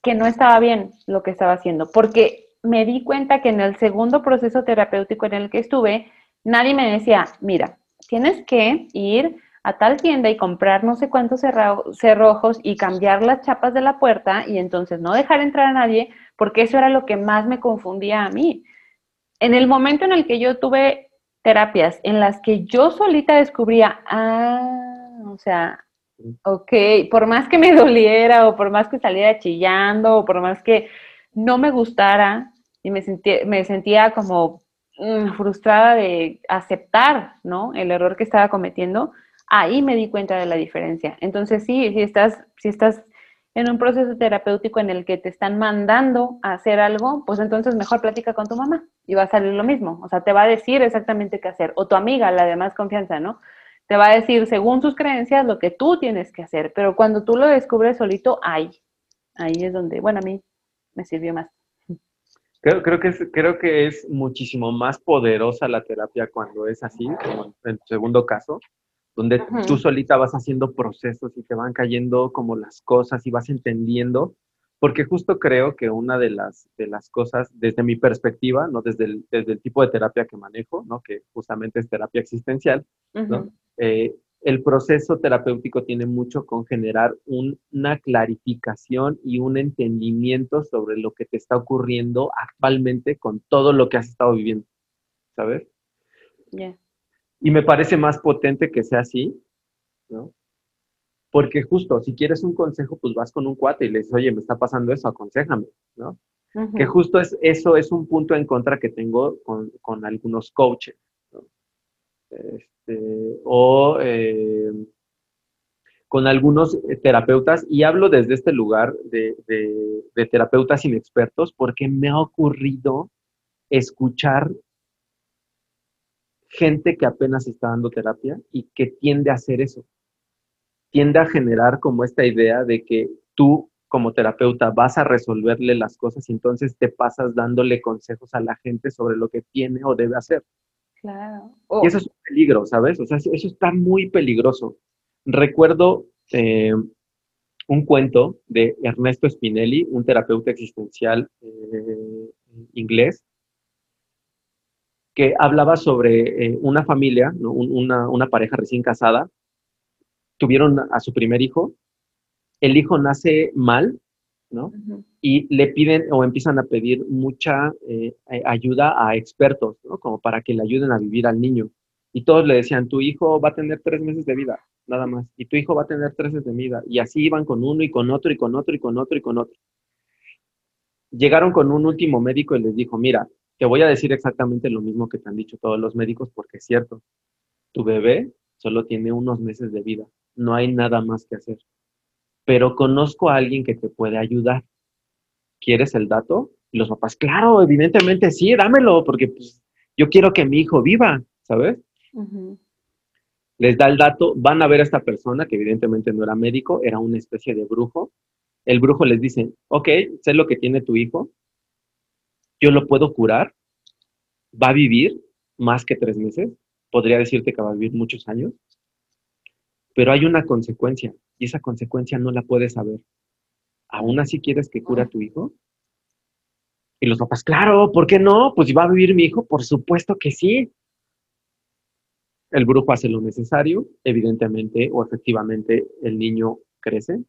que no estaba bien lo que estaba haciendo, porque me di cuenta que en el segundo proceso terapéutico en el que estuve, nadie me decía, mira, tienes que ir a tal tienda y comprar no sé cuántos cerrojos y cambiar las chapas de la puerta y entonces no dejar entrar a nadie, porque eso era lo que más me confundía a mí. En el momento en el que yo tuve terapias en las que yo solita descubría, ah, o sea, Ok, por más que me <laughs> doliera o por más que saliera chillando o por más que no me gustara y me sentía, me sentía como mm, frustrada de aceptar, ¿no? El error que estaba cometiendo, ahí me di cuenta de la diferencia. Entonces sí, si estás, si estás en un proceso terapéutico en el que te están mandando a hacer algo, pues entonces mejor platica con tu mamá y va a salir lo mismo. O sea, te va a decir exactamente qué hacer. O tu amiga, la de más confianza, ¿no? Te va a decir según sus creencias lo que tú tienes que hacer, pero cuando tú lo descubres solito, ahí, ahí es donde, bueno, a mí me sirvió más. Creo, creo, que es, creo que es muchísimo más poderosa la terapia cuando es así, como en el segundo caso, donde tú solita vas haciendo procesos y te van cayendo como las cosas y vas entendiendo porque justo creo que una de las, de las cosas, desde mi perspectiva, ¿no? desde, el, desde el tipo de terapia que manejo, ¿no? que justamente es terapia existencial, ¿no? Eh, el proceso terapéutico tiene mucho con generar una clarificación y un entendimiento sobre lo que te está ocurriendo actualmente con todo lo que has estado viviendo, ¿sabes? Y me parece más potente que sea así, ¿no? Porque justo, si quieres un consejo, pues vas con un cuate y le dices, oye, me está pasando eso, aconsejame, ¿no? Que justo es, eso es un punto en contra que tengo con, algunos coaches. Este, o eh, con algunos eh, terapeutas, y hablo desde este lugar de, de terapeutas inexpertos, porque me ha ocurrido escuchar gente que apenas está dando terapia y que tiende a hacer eso. Tiende a generar como esta idea de que tú como terapeuta vas a resolverle las cosas y entonces te pasas dándole consejos a la gente sobre lo que tiene o debe hacer. Claro. Y eso es un peligro, ¿sabes? O sea, eso está muy peligroso. Recuerdo eh, un cuento de Ernesto Spinelli, un terapeuta existencial eh, inglés, que hablaba sobre eh, una familia, una, pareja recién casada, tuvieron a su primer hijo, el hijo nace mal, ¿no? Y le piden o empiezan a pedir mucha eh, ayuda a expertos, ¿no? Como para que le ayuden a vivir al niño. Y todos le decían, tu hijo va a tener tres meses de vida, nada más. Y tu hijo va a tener tres meses de vida. Y así iban con uno y con otro y con otro y con otro y con otro. Llegaron con un último médico y les dijo, mira, te voy a decir exactamente lo mismo que te han dicho todos los médicos porque es cierto. Tu bebé solo tiene unos meses de vida. No hay nada más que hacer. Pero conozco a alguien que te puede ayudar. ¿Quieres el dato? Y los papás, claro, evidentemente sí, dámelo, porque pues, yo quiero que mi hijo viva, ¿sabes? Les da el dato, van a ver a esta persona, que evidentemente no era médico, era una especie de brujo. El brujo les dice, ok, sé lo que tiene tu hijo, yo lo puedo curar, va a vivir más que tres meses, podría decirte que va a vivir muchos años, pero hay una consecuencia y esa consecuencia no la puedes saber. ¿Aún así quieres que cure a tu hijo? Y los papás, claro, ¿por qué no? Pues si va a vivir mi hijo, por supuesto que sí. El brujo hace lo necesario, evidentemente o efectivamente el niño crece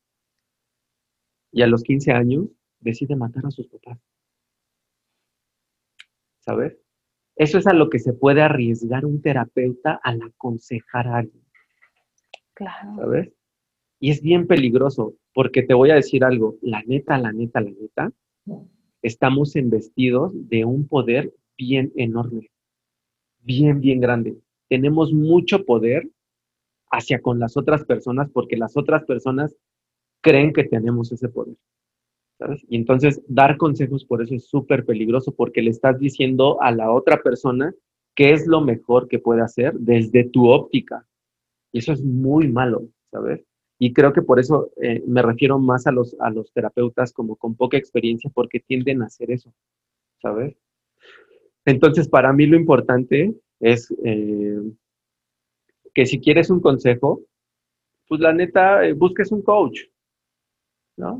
y a los 15 años decide matar a sus papás. ¿sabes? Eso es a lo que se puede arriesgar un terapeuta al aconsejar a alguien. Y es bien peligroso, porque te voy a decir algo, la neta, la neta, la neta, estamos investidos de un poder bien enorme, bien, bien grande. Tenemos mucho poder hacia con las otras personas porque las otras personas creen que tenemos ese poder. Y entonces dar consejos por eso es súper peligroso porque le estás diciendo a la otra persona qué es lo mejor que puede hacer desde tu óptica. Y eso es muy malo, ¿sabes? Y creo que por eso eh, me refiero más a los, a los terapeutas como con poca experiencia porque tienden a hacer eso, ¿sabes? Entonces, para mí lo importante es eh, que si quieres un consejo, pues la neta, eh, busques un coach,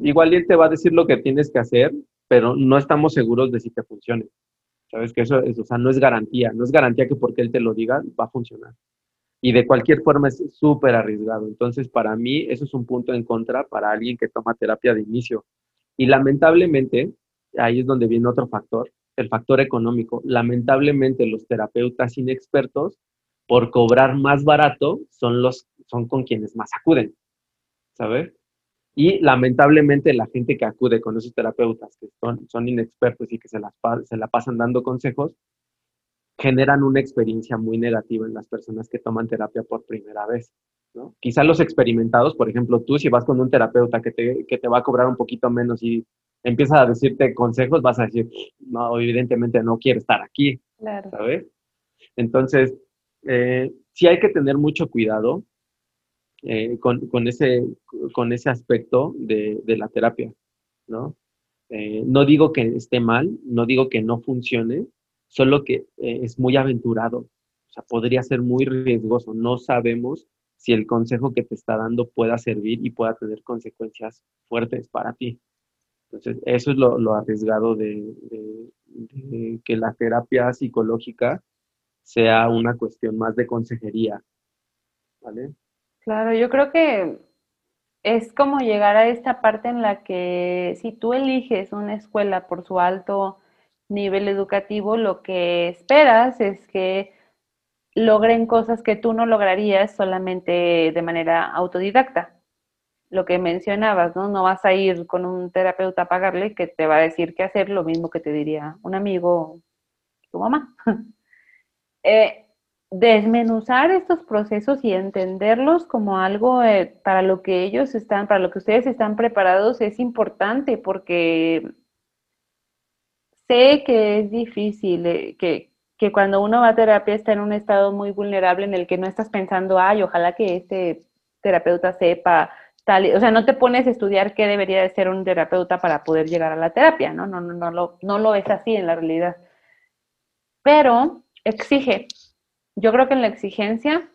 Igual él te va a decir lo que tienes que hacer, pero no estamos seguros de si te funcione. Sabes que eso es, o sea, no es garantía, no es garantía que porque él te lo diga va a funcionar. Y de cualquier forma es súper arriesgado. Entonces, para mí, eso es un punto en contra para alguien que toma terapia de inicio. Y lamentablemente, ahí es donde viene otro factor, el factor económico. Lamentablemente, los terapeutas inexpertos, por cobrar más barato, son, los, son con quienes más acuden. ¿Sabes? Y lamentablemente la gente que acude con esos terapeutas que son, son inexpertos y que se, las, se la pasan dando consejos, generan una experiencia muy negativa en las personas que toman terapia por primera vez. ¿no? Quizá los experimentados, por ejemplo, tú si vas con un terapeuta que te, que te va a cobrar un poquito menos y empieza a decirte consejos, vas a decir, no, evidentemente no quiero estar aquí, claro. ¿sabes? Entonces, eh, sí hay que tener mucho cuidado eh, con, ese, con ese aspecto de, la terapia, ¿no? Eh, no digo que esté mal, no digo que no funcione, solo que eh, es muy aventurado, o sea, podría ser muy riesgoso. No sabemos si el consejo que te está dando pueda servir y pueda tener consecuencias fuertes para ti. Entonces, eso es lo, arriesgado de, de, que la terapia psicológica sea una cuestión más de consejería, ¿vale? Claro, yo creo que es como llegar a esta parte en la que si tú eliges una escuela por su alto nivel educativo, lo que esperas es que logren cosas que tú no lograrías solamente de manera autodidacta. lo que mencionabas, ¿no? No vas a ir con un terapeuta a pagarle que te va a decir qué hacer, lo mismo que te diría un amigo, tu mamá. <laughs> eh, desmenuzar estos procesos y entenderlos como algo eh, para lo que ellos están, para lo que ustedes están preparados es importante porque sé que es difícil, eh, que, que cuando uno va a terapia está en un estado muy vulnerable en el que no estás pensando, ay, ojalá que este terapeuta sepa tal, o sea, no te pones a estudiar qué debería de ser un terapeuta para poder llegar a la terapia, ¿no? No, no, no, lo, no lo es así en la realidad. Pero exige, yo creo que en la exigencia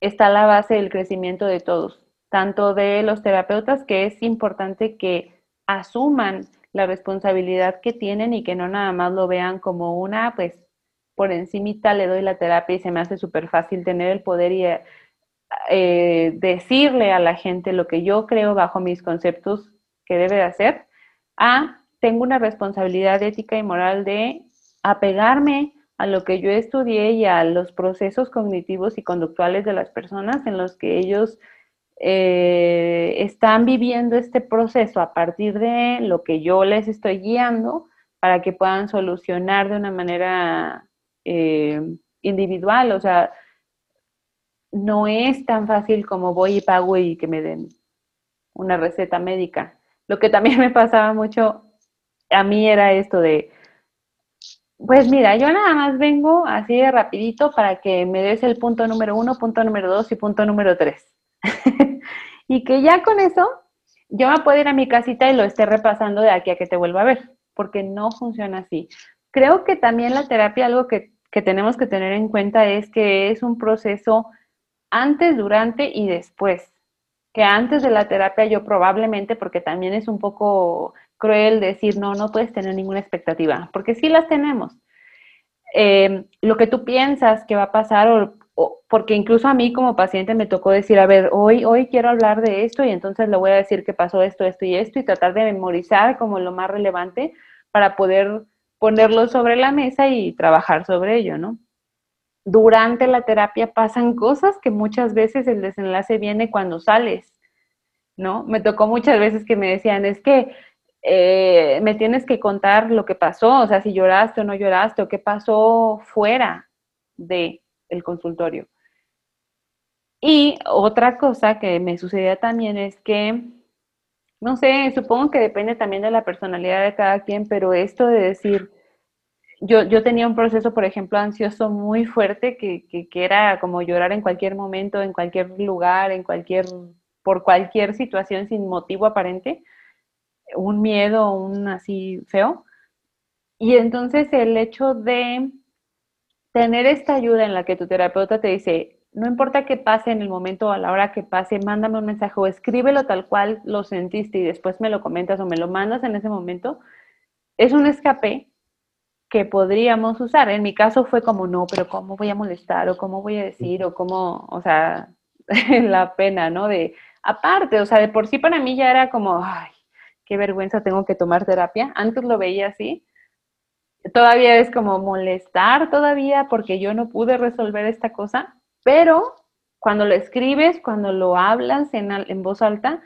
está la base del crecimiento de todos, tanto de los terapeutas, que es importante que asuman la responsabilidad que tienen y que no nada más lo vean como una, pues por encimita le doy la terapia y se me hace súper fácil tener el poder y eh, decirle a la gente lo que yo creo bajo mis conceptos que debe de hacer, a tengo una responsabilidad ética y moral de apegarme a lo que yo estudié y a los procesos cognitivos y conductuales de las personas en los que ellos eh, están viviendo este proceso a partir de lo que yo les estoy guiando para que puedan solucionar de una manera eh, individual. O sea, no es tan fácil como voy y pago y que me den una receta médica. Lo que también <laughs> me pasaba mucho a mí era esto de, pues mira, yo nada más vengo así de rapidito para que me des el punto número uno, punto número dos y punto número tres. <laughs> y que ya con eso yo me puedo ir a mi casita y lo esté repasando de aquí a que te vuelva a ver, porque no funciona así. Creo que también la terapia, algo que, que tenemos que tener en cuenta es que es un proceso antes, durante y después. Que antes de la terapia yo probablemente, porque también es un poco cruel decir, no, no puedes tener ninguna expectativa, porque sí las tenemos. Eh, lo que tú piensas que va a pasar, o, porque incluso a mí como paciente me tocó decir, a ver, hoy, hoy quiero hablar de esto y entonces le voy a decir que pasó esto, esto y esto y tratar de memorizar como lo más relevante para poder ponerlo sobre la mesa y trabajar sobre ello, ¿no? Durante la terapia pasan cosas que muchas veces el desenlace viene cuando sales, ¿no? Me tocó muchas veces que me decían, es que eh, me tienes que contar lo que pasó, o sea, si lloraste o no lloraste, o qué pasó fuera del el consultorio. Y otra cosa que me sucedía también es que, no sé, supongo que depende también de la personalidad de cada quien, pero esto de decir, yo, yo tenía un proceso, por ejemplo, ansioso muy fuerte, que, que, que era como llorar en cualquier momento, en cualquier lugar, en cualquier, por cualquier situación sin motivo aparente un miedo, un así feo. Y entonces el hecho de tener esta ayuda en la que tu terapeuta te dice, no importa que pase en el momento o a la hora que pase, mándame un mensaje o escríbelo tal cual lo sentiste y después me lo comentas o me lo mandas en ese momento, es un escape que podríamos usar. En mi caso fue como, no, pero ¿cómo voy a molestar? ¿O cómo voy a decir? ¿O cómo, o sea, <laughs> la pena, ¿no? De, aparte, o sea, de por sí para mí ya era como, ay, qué vergüenza tengo que tomar terapia. Antes lo veía así. Todavía es como molestar todavía porque yo no pude resolver esta cosa, pero cuando lo escribes, cuando lo hablas en, en voz alta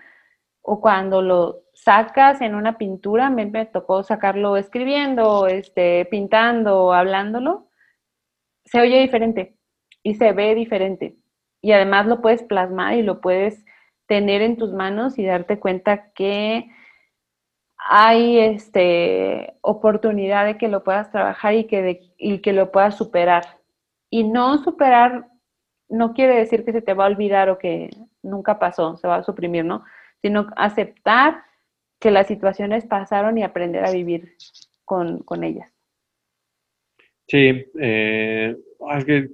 o cuando lo sacas en una pintura, me, me tocó sacarlo escribiendo, este, pintando, hablándolo, se oye diferente y se ve diferente. Y además lo puedes plasmar y lo puedes tener en tus manos y darte cuenta que hay este, oportunidad de que lo puedas trabajar y que, y que lo puedas superar. Y no superar no quiere decir que se te va a olvidar o que nunca pasó, se va a suprimir, ¿no? Sino aceptar que las situaciones pasaron y aprender a vivir con, ellas. Sí, eh, es que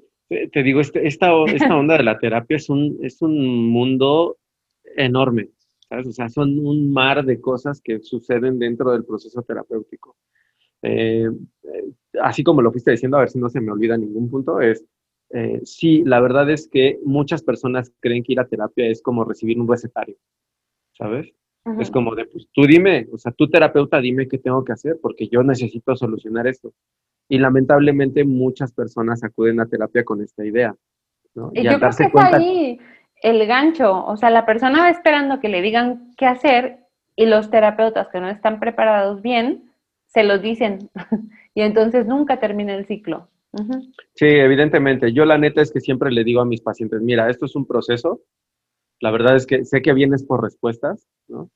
te, digo, este, esta, esta <laughs> onda de la terapia es un, es un mundo enorme. O sea, son un mar de cosas que suceden dentro del proceso terapéutico. Eh, eh, así como lo fuiste diciendo, a ver si no se me olvida ningún punto, es, eh, sí, la verdad es que muchas personas creen que ir a terapia es como recibir un recetario, ¿sabes? Es como de, pues tú dime, o sea, tú terapeuta, dime qué tengo que hacer porque yo necesito solucionar esto. Y lamentablemente muchas personas acuden a terapia con esta idea. ¿no? Y, yo creo que ahí el gancho, o sea, la persona va esperando que le digan qué hacer y los terapeutas que no están preparados bien se los dicen <laughs> y entonces nunca termina el ciclo. Sí, evidentemente. Yo la neta es que siempre le digo a mis pacientes, mira, esto es un proceso. La verdad es que sé que vienes por respuestas, ¿no?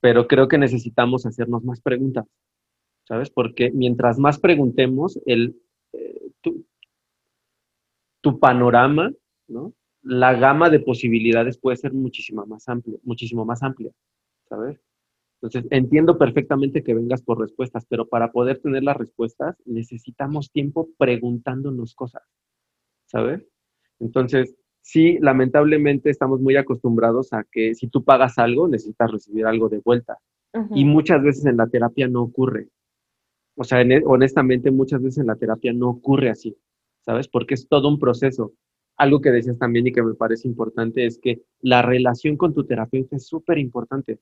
Pero creo que necesitamos hacernos más preguntas, ¿sabes? Porque mientras más preguntemos, el, eh, tu, tu, panorama, ¿no? La gama de posibilidades puede ser muchísimo más amplia, muchísimo más amplia, ¿sabes? Entonces, entiendo perfectamente que vengas por respuestas, pero para poder tener las respuestas necesitamos tiempo preguntándonos cosas, ¿sabes? Entonces, sí, lamentablemente estamos muy acostumbrados a que si tú pagas algo, necesitas recibir algo de vuelta. Y muchas veces en la terapia no ocurre. O sea, e, honestamente, muchas veces en la terapia no ocurre así, ¿sabes? Porque es todo un proceso. Algo que decías también y que me parece importante es que la relación con tu terapeuta es súper importante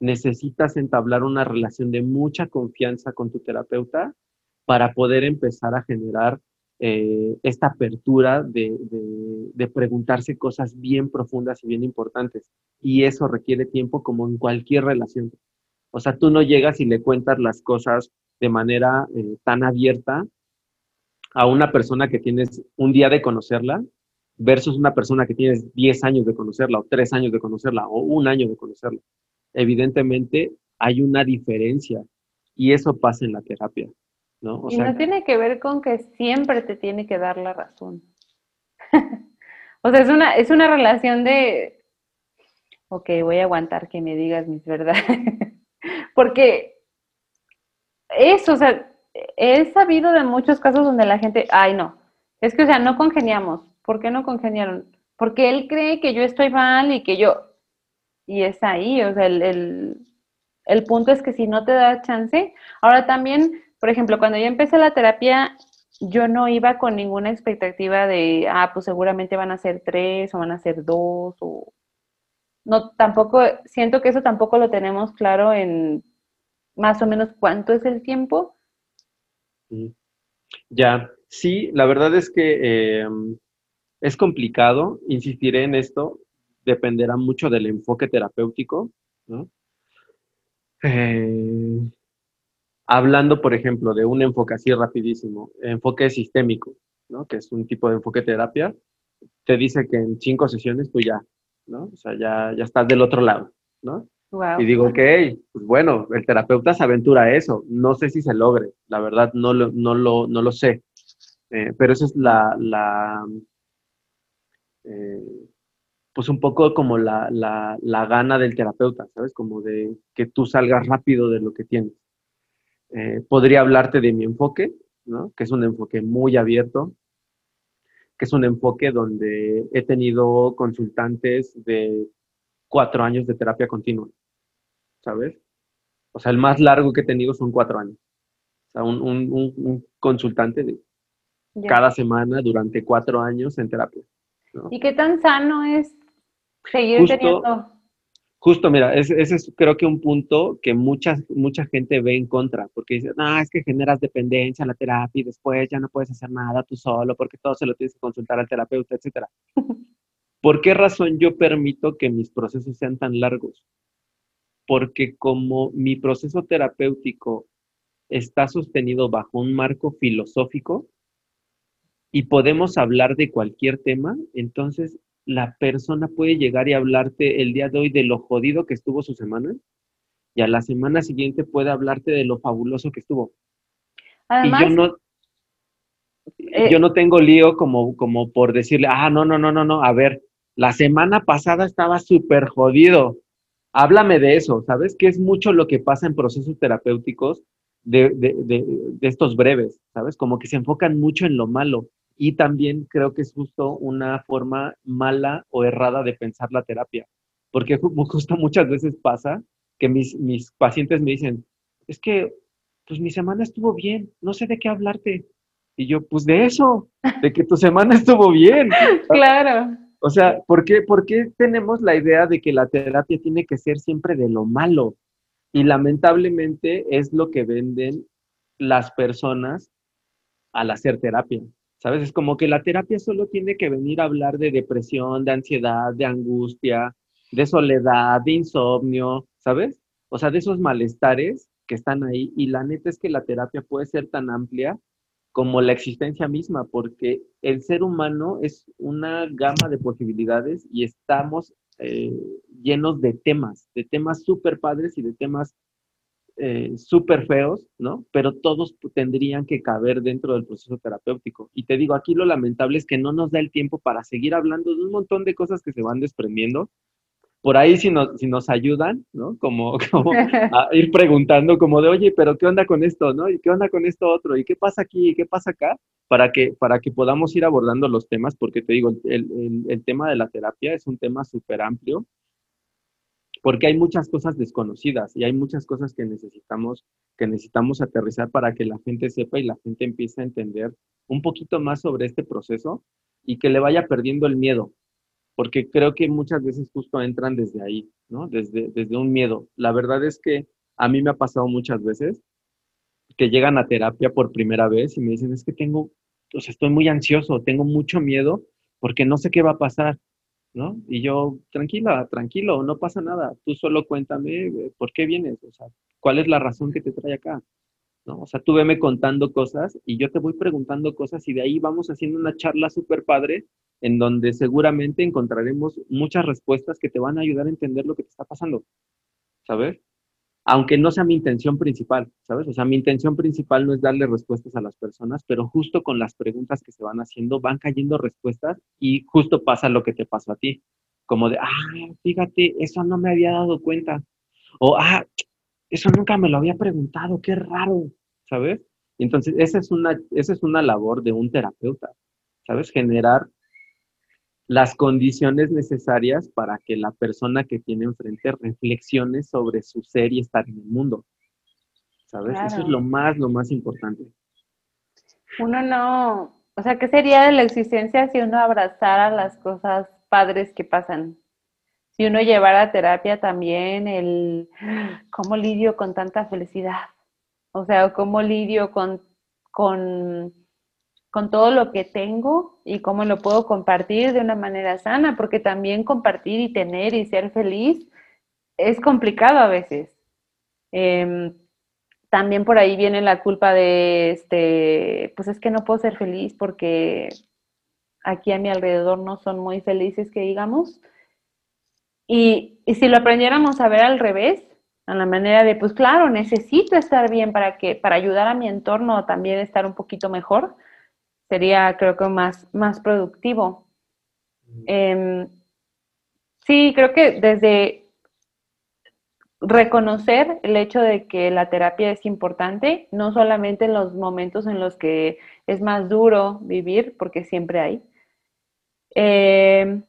necesitas entablar una relación de mucha confianza con tu terapeuta para poder empezar a generar eh, esta apertura de, preguntarse cosas bien profundas y bien importantes. Y eso requiere tiempo como en cualquier relación. O sea, tú no llegas y le cuentas las cosas de manera eh, tan abierta a una persona que tienes un día de conocerla versus una persona que tienes 10 años de conocerla o 3 años de conocerla o un año de conocerla evidentemente hay una diferencia y eso pasa en la terapia, ¿no? y no tiene que ver con que siempre te tiene que dar la razón. <laughs> o sea, es una, es una relación de, ok, voy a aguantar que me digas mis verdades. <laughs> Porque eso, o sea, he sabido de muchos casos donde la gente, ay no, es que, o sea, no congeniamos. ¿Por qué no congeniaron? Porque él cree que yo estoy mal y que yo, y es ahí, o sea, el, punto es que si no te da chance, ahora también, por ejemplo, cuando yo empecé la terapia, yo no iba con ninguna expectativa de, ah, pues seguramente van a ser tres o van a ser dos o... No, tampoco, siento que eso tampoco lo tenemos claro en más o menos cuánto es el tiempo. Ya, sí, la verdad es que em, es complicado, insistiré en esto, dependerá mucho del enfoque terapéutico, ¿no? Eh, hablando, por ejemplo, de un enfoque así rapidísimo, enfoque sistémico, ¿no? Que es un tipo de enfoque terapia, te dice que en cinco sesiones tú ya, ¿no? O sea, ya, ya estás del otro lado, ¿no? Y digo, ok, pues bueno, el terapeuta se aventura a eso. No sé si se logre, la verdad no lo, no lo, no lo sé. Eh, pero esa es la, la eh, pues un poco como la, la, gana del terapeuta, ¿sabes? Como de que tú salgas rápido de lo que tienes. Eh, podría hablarte de mi enfoque, ¿no? Que es un enfoque muy abierto, que es un enfoque donde he tenido consultantes de cuatro años de terapia continua, ¿sabes? O sea, el más largo que he tenido son cuatro años. O sea, un, un, consultante de cada semana durante cuatro años en terapia. ¿Y qué tan sano es Seguir justo, teniendo. Justo, mira, ese, es creo que un punto que mucha, mucha gente ve en contra, porque dice, no, es que generas dependencia a la terapia y después ya no puedes hacer nada tú solo porque todo se lo tienes que consultar al terapeuta, etcétera. <laughs> ¿Por qué razón yo permito que mis procesos sean tan largos? Porque como mi proceso terapéutico está sostenido bajo un marco filosófico y podemos hablar de cualquier tema, entonces la persona puede llegar y hablarte el día de hoy de lo jodido que estuvo su semana y a la semana siguiente puede hablarte de lo fabuloso que estuvo. Además, y yo no, eh, yo no tengo lío como, como por decirle, ah, no, no, no, no, no, a ver, la semana pasada estaba súper jodido. Háblame de eso, ¿sabes? Que es mucho lo que pasa en procesos terapéuticos de, de estos breves, ¿sabes? Como que se enfocan mucho en lo malo. Y también creo que es justo una forma mala o errada de pensar la terapia, porque justo muchas veces pasa que mis, mis pacientes me dicen, es que pues mi semana estuvo bien, no sé de qué hablarte. Y yo, pues de eso, de que tu semana <laughs> estuvo bien. Claro. O sea, ¿por qué, ¿por qué tenemos la idea de que la terapia tiene que ser siempre de lo malo? Y lamentablemente es lo que venden las personas al hacer terapia. ¿Sabes? Es como que la terapia solo tiene que venir a hablar de depresión, de ansiedad, de angustia, de soledad, de insomnio, ¿sabes? O sea, de esos malestares que están ahí. Y la neta es que la terapia puede ser tan amplia como la existencia misma, porque el ser humano es una gama de posibilidades y estamos eh, llenos de temas, de temas súper padres y de temas eh, súper feos, ¿no? Pero todos tendrían que caber dentro del proceso terapéutico. Y te digo, aquí lo lamentable es que no nos da el tiempo para seguir hablando de un montón de cosas que se van desprendiendo. Por ahí si nos, si nos ayudan, ¿no? Como, <laughs> como <laughs> a ir preguntando como de, oye, pero ¿qué onda con esto, no? ¿Y qué onda con esto otro? ¿Y qué pasa aquí? ¿Y qué pasa acá? Para que, para que podamos ir abordando los temas, porque te digo, el, el, el tema de la terapia es un tema súper amplio porque hay muchas cosas desconocidas y hay muchas cosas que necesitamos, que necesitamos aterrizar para que la gente sepa y la gente empiece a entender un poquito más sobre este proceso y que le vaya perdiendo el miedo, porque creo que muchas veces justo entran desde ahí, ¿no? Desde, desde un miedo. La verdad es que a mí me ha pasado muchas veces que llegan a terapia por primera vez y me dicen, es que tengo, o sea, estoy muy ansioso, tengo mucho miedo porque no sé qué va a pasar. ¿no? Y yo, tranquila, tranquilo, no pasa nada, tú solo cuéntame eh, por qué vienes, o sea, cuál es la razón que te trae acá, O sea, tú veme contando cosas y yo te voy preguntando cosas y de ahí vamos haciendo una charla súper padre en donde seguramente encontraremos muchas respuestas que te van a ayudar a entender lo que te está pasando, ¿sabes? aunque no sea mi intención principal, ¿sabes? O sea, mi intención principal no es darle respuestas a las personas, pero justo con las preguntas que se van haciendo van cayendo respuestas y justo pasa lo que te pasó a ti, como de, ah, fíjate, eso no me había dado cuenta, o, ah, eso nunca me lo había preguntado, qué raro, ¿sabes? Entonces, esa es una, esa es una labor de un terapeuta, ¿sabes? Generar las condiciones necesarias para que la persona que tiene enfrente reflexione sobre su ser y estar en el mundo. ¿Sabes? Eso es lo más, lo más importante. Uno no, o sea, ¿qué sería de la existencia si uno abrazara las cosas padres que pasan? Si uno llevara a terapia también el cómo lidio con tanta felicidad. O sea, cómo lidio con, con con todo lo que tengo y cómo lo puedo compartir de una manera sana, porque también compartir y tener y ser feliz es complicado a veces. Em, también por ahí viene la culpa de, este, pues es que no puedo ser feliz porque aquí a mi alrededor no son muy felices, que digamos. Y, y si lo aprendiéramos a ver al revés, a la manera de, pues claro, necesito estar bien para que, para ayudar a mi entorno también estar un poquito mejor, sería creo que más, más productivo. Em, sí, creo que desde reconocer el hecho de que la terapia es importante, no solamente en los momentos en los que es más duro vivir, porque siempre hay. Em,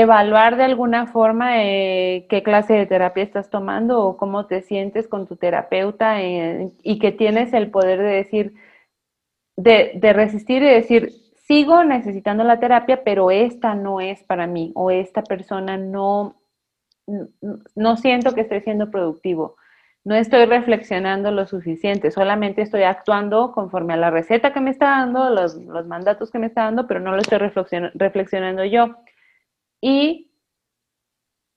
evaluar de alguna forma eh, qué clase de terapia estás tomando o cómo te sientes con tu terapeuta eh, y que tienes el poder de decir, de, resistir y decir, sigo necesitando la terapia, pero esta no es para mí o esta persona no, no siento que esté siendo productivo. No estoy reflexionando lo suficiente, solamente estoy actuando conforme a la receta que me está dando, los, mandatos que me está dando, pero no lo estoy reflexionando yo. Y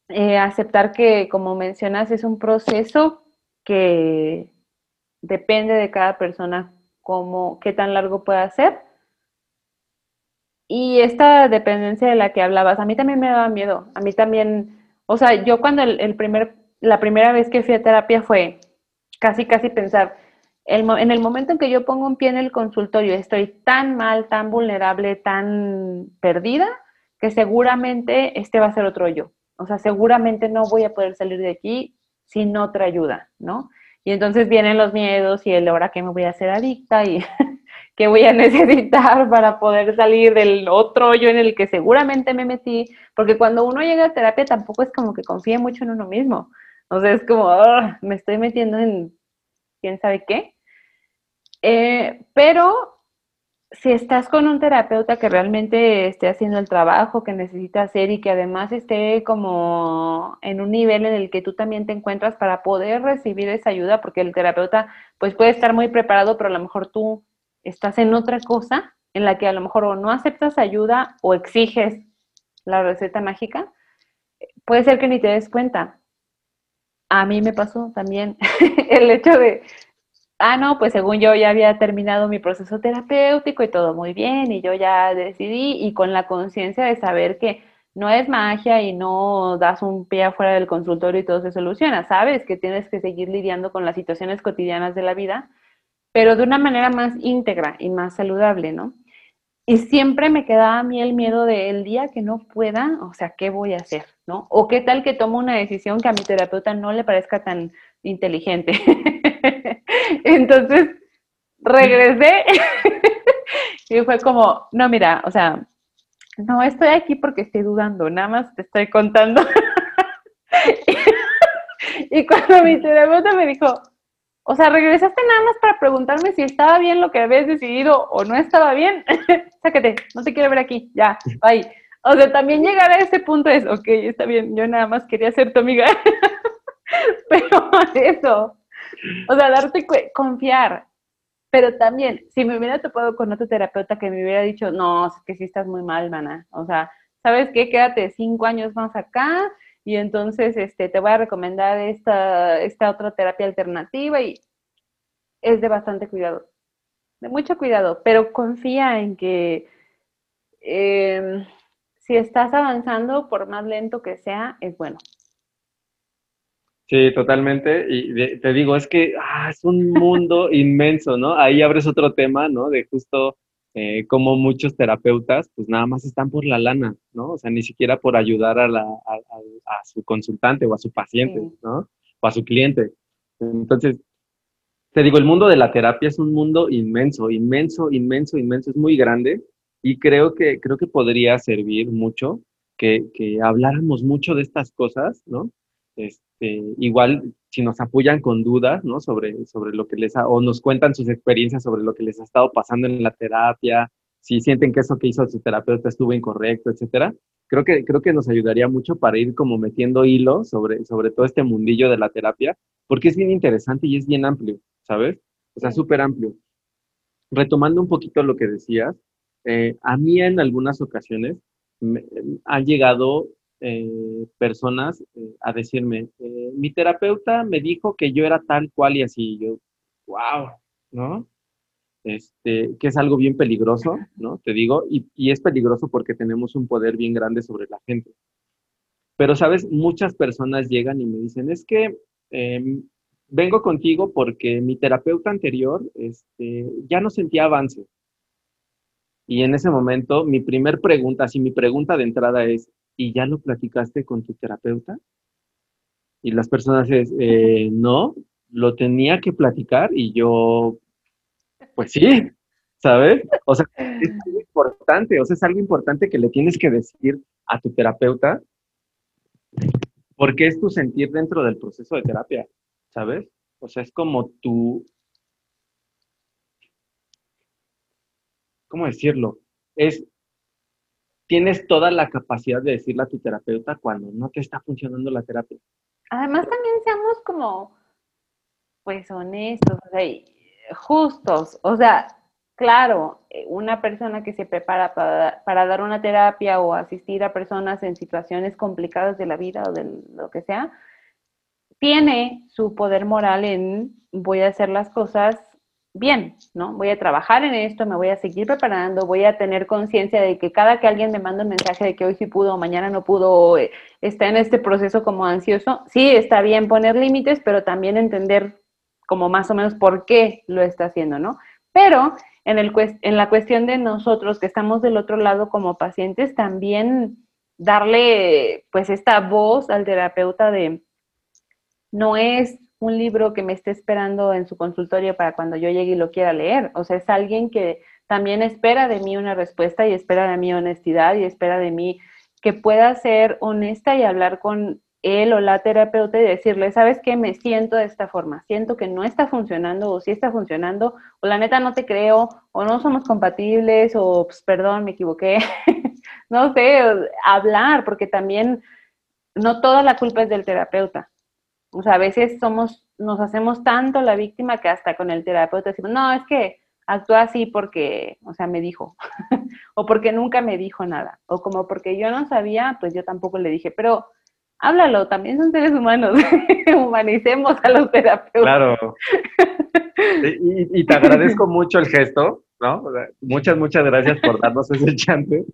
eh, aceptar que, como mencionas, es un proceso que depende de cada persona como qué tan largo puede ser. Y esta dependencia de la que hablabas, a mí también me daba miedo. A mí también, o sea, yo cuando el, primer, la primera vez que fui a terapia fue casi, casi pensar, en el momento en que yo pongo un pie en el consultorio, estoy tan mal, tan vulnerable, tan perdida, que seguramente este va a ser otro yo. O sea, seguramente no voy a poder salir de aquí sin otra ayuda, ¿no? Y entonces vienen los miedos y el ahora que me voy a hacer adicta y <laughs> qué voy a necesitar para poder salir del otro hoyo en el que seguramente me metí, porque cuando uno llega a terapia tampoco es como que confíe mucho en uno mismo. O sea, es como, me estoy metiendo en quién sabe qué. Eh, pero si estás con un terapeuta que realmente esté haciendo el trabajo que necesita hacer y que además esté como en un nivel en el que tú también te encuentras para poder recibir esa ayuda, porque el terapeuta pues puede estar muy preparado, pero a lo mejor tú estás en otra cosa en la que a lo mejor o no aceptas ayuda o exiges la receta mágica, puede ser que ni te des cuenta. A mí me pasó también <laughs> el hecho de, ah, no, pues según yo ya había terminado mi proceso terapéutico y todo muy bien, y yo ya decidí, y con la conciencia de saber que no es magia y no das un pie afuera del consultorio y todo se soluciona, sabes que tienes que seguir lidiando con las situaciones cotidianas de la vida, pero de una manera más íntegra y más saludable, ¿no? Y siempre me quedaba a mí el miedo de el día que no pueda, o sea, ¿qué voy a hacer? ¿No? O qué tal que tomo una decisión que a mi terapeuta no le parezca tan inteligente. <laughs> Entonces, regresé <laughs> y fue como, no, mira, o sea, no estoy aquí porque estoy dudando, nada más te estoy contando. <laughs> y cuando mi terapeuta me dijo, o sea, regresaste nada más para preguntarme si estaba bien lo que habías decidido o no estaba bien, sácate, no te quiero ver aquí, ya, bye. O sea, también llegar a ese punto es, ok, está bien, yo nada más quería ser tu amiga. <laughs> Pero eso, o sea, darte confiar. Pero también, si me hubiera topado con otro terapeuta que me hubiera dicho, no, es que sí estás muy mal, mana. O sea, ¿sabes qué? Quédate cinco años más acá y entonces este, te voy a recomendar esta, esta otra terapia alternativa y es de bastante cuidado, de mucho cuidado, pero confía en que em, si estás avanzando, por más lento que sea, es bueno. Sí, totalmente. Y te digo, es que ah, es un mundo inmenso, ¿no? Ahí abres otro tema, ¿no? De justo eh, como muchos terapeutas, pues nada más están por la lana, ¿no? O sea, ni siquiera por ayudar a, la, a, su consultante o a su paciente, ¿no? O a su cliente. Entonces, te digo, el mundo de la terapia es un mundo inmenso, inmenso, inmenso, inmenso, es muy grande y creo que, creo que podría servir mucho que, que habláramos mucho de estas cosas, ¿no? Este, igual si nos apoyan con dudas, ¿no? Sobre, sobre lo que les ha, o nos cuentan sus experiencias sobre lo que les ha estado pasando en la terapia, si sienten que eso que hizo su terapeuta estuvo incorrecto, etcétera. Creo que, creo que nos ayudaría mucho para ir como metiendo hilo sobre, sobre todo este mundillo de la terapia, porque es bien interesante y es bien amplio, ¿sabes? O sea, súper amplio. Retomando un poquito lo que decías, eh, a mí en algunas ocasiones me, han llegado eh, personas eh, a decirme, eh, mi terapeuta me dijo que yo era tal cual y así, yo, wow, ¿no? Este, que es algo bien peligroso, ¿no? Te digo, y, y es peligroso porque tenemos un poder bien grande sobre la gente. Pero, ¿sabes? Muchas personas llegan y me dicen, es que em, vengo contigo porque mi terapeuta anterior este, ya no sentía avance. Y en ese momento, mi primer pregunta, si mi pregunta de entrada es, ¿y ya lo platicaste con tu terapeuta? Y las personas es, eh, no, lo tenía que platicar y yo, pues sí, ¿sabes? O sea, es <laughs> algo importante, o sea, es algo importante que le tienes que decir a tu terapeuta porque es tu sentir dentro del proceso de terapia, ¿sabes? O sea, es como tu, ¿cómo decirlo? Es tienes toda la capacidad de decirle a tu terapeuta cuando no te está funcionando la terapia. Además, también seamos como, pues, honestos, o sea, justos. O sea, claro, eh, una persona que se prepara para, para, dar una terapia o asistir a personas en situaciones complicadas de la vida o de lo que sea, tiene su poder moral en voy a hacer las cosas bien, ¿no? Voy a trabajar en esto, me voy a seguir preparando, voy a tener conciencia de que cada que alguien me manda un mensaje de que hoy sí pudo, mañana no pudo, eh, está en este proceso como ansioso, sí, está bien poner límites, pero también entender como más o menos por qué lo está haciendo, ¿no? Pero en, el, en la cuestión de nosotros que estamos del otro lado como pacientes, también darle pues esta voz al terapeuta de no es un libro que me esté esperando en su consultorio para cuando yo llegue y lo quiera leer. O sea, es alguien que también espera de mí una respuesta y espera de mí honestidad y espera de mí que pueda ser honesta y hablar con él o la terapeuta y decirle, ¿sabes qué? Me siento de esta forma, siento que no está funcionando o sí está funcionando, o la neta no te creo, o no somos compatibles, o pues, perdón, me equivoqué. <laughs> no sé, hablar, porque también no toda la culpa es del terapeuta. O sea, a veces somos, nos hacemos tanto la víctima que hasta con el terapeuta decimos, no, es que actúa así porque, o sea, me dijo, <laughs> o porque nunca me dijo nada, o como porque yo no sabía, pues yo tampoco le dije, pero háblalo, también son seres humanos, <laughs> humanicemos a los terapeutas. Claro. <laughs> Y, te agradezco mucho el gesto, ¿no? muchas, muchas gracias por darnos ese chance,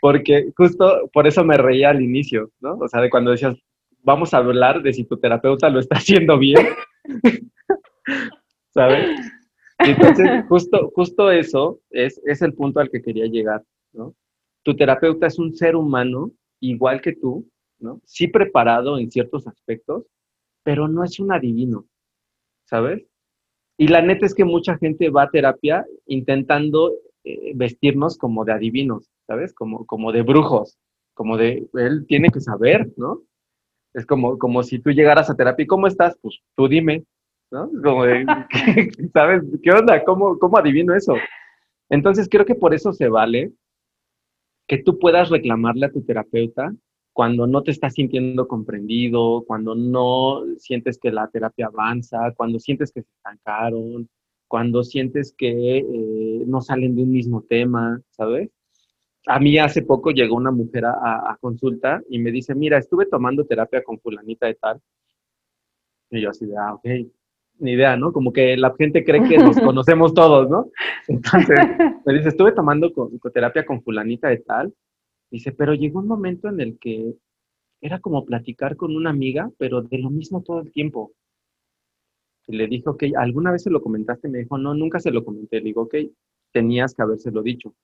porque justo por eso me reía al inicio, ¿no? O sea, de cuando decías, vamos a hablar de si tu terapeuta lo está <laughs> haciendo bien, <laughs> ¿sabes? Entonces, justo, justo eso es, es el punto al que quería llegar, ¿no? Tu terapeuta es un ser humano igual que tú, ¿no? Sí preparado en ciertos aspectos, pero no es un adivino, ¿sabes? Y la neta es que mucha gente va a terapia intentando eh, vestirnos como de adivinos, ¿sabes? Como, como de brujos, como de, él tiene que saber, ¿no? Es como, como si tú llegaras a terapia, ¿cómo estás? Pues tú dime, ¿no? Como de, <laughs> ¿sabes? ¿Qué onda? ¿Cómo, ¿Cómo adivino eso? Entonces creo que por eso se vale que tú puedas reclamarle a tu terapeuta cuando no te estás sintiendo comprendido, cuando no sientes que la terapia avanza, cuando sientes que se estancaron, cuando sientes que eh, no salen de un mismo tema, ¿sabes? A mí hace poco llegó una mujer a, a, consulta y me dice, mira, estuve tomando terapia con fulanita de tal. Y yo así de, ah, ok, ni idea, ¿no? Como que la gente cree que nos <laughs> conocemos todos, ¿no? Entonces, me dice, estuve tomando terapia con fulanita de tal. Dice, pero llegó un momento en el que era como platicar con una amiga, pero de lo mismo todo el tiempo. Y le dije, ok, ¿alguna vez se lo comentaste? Me dijo, no, nunca se lo comenté. Le digo, ok, tenías que habérselo dicho.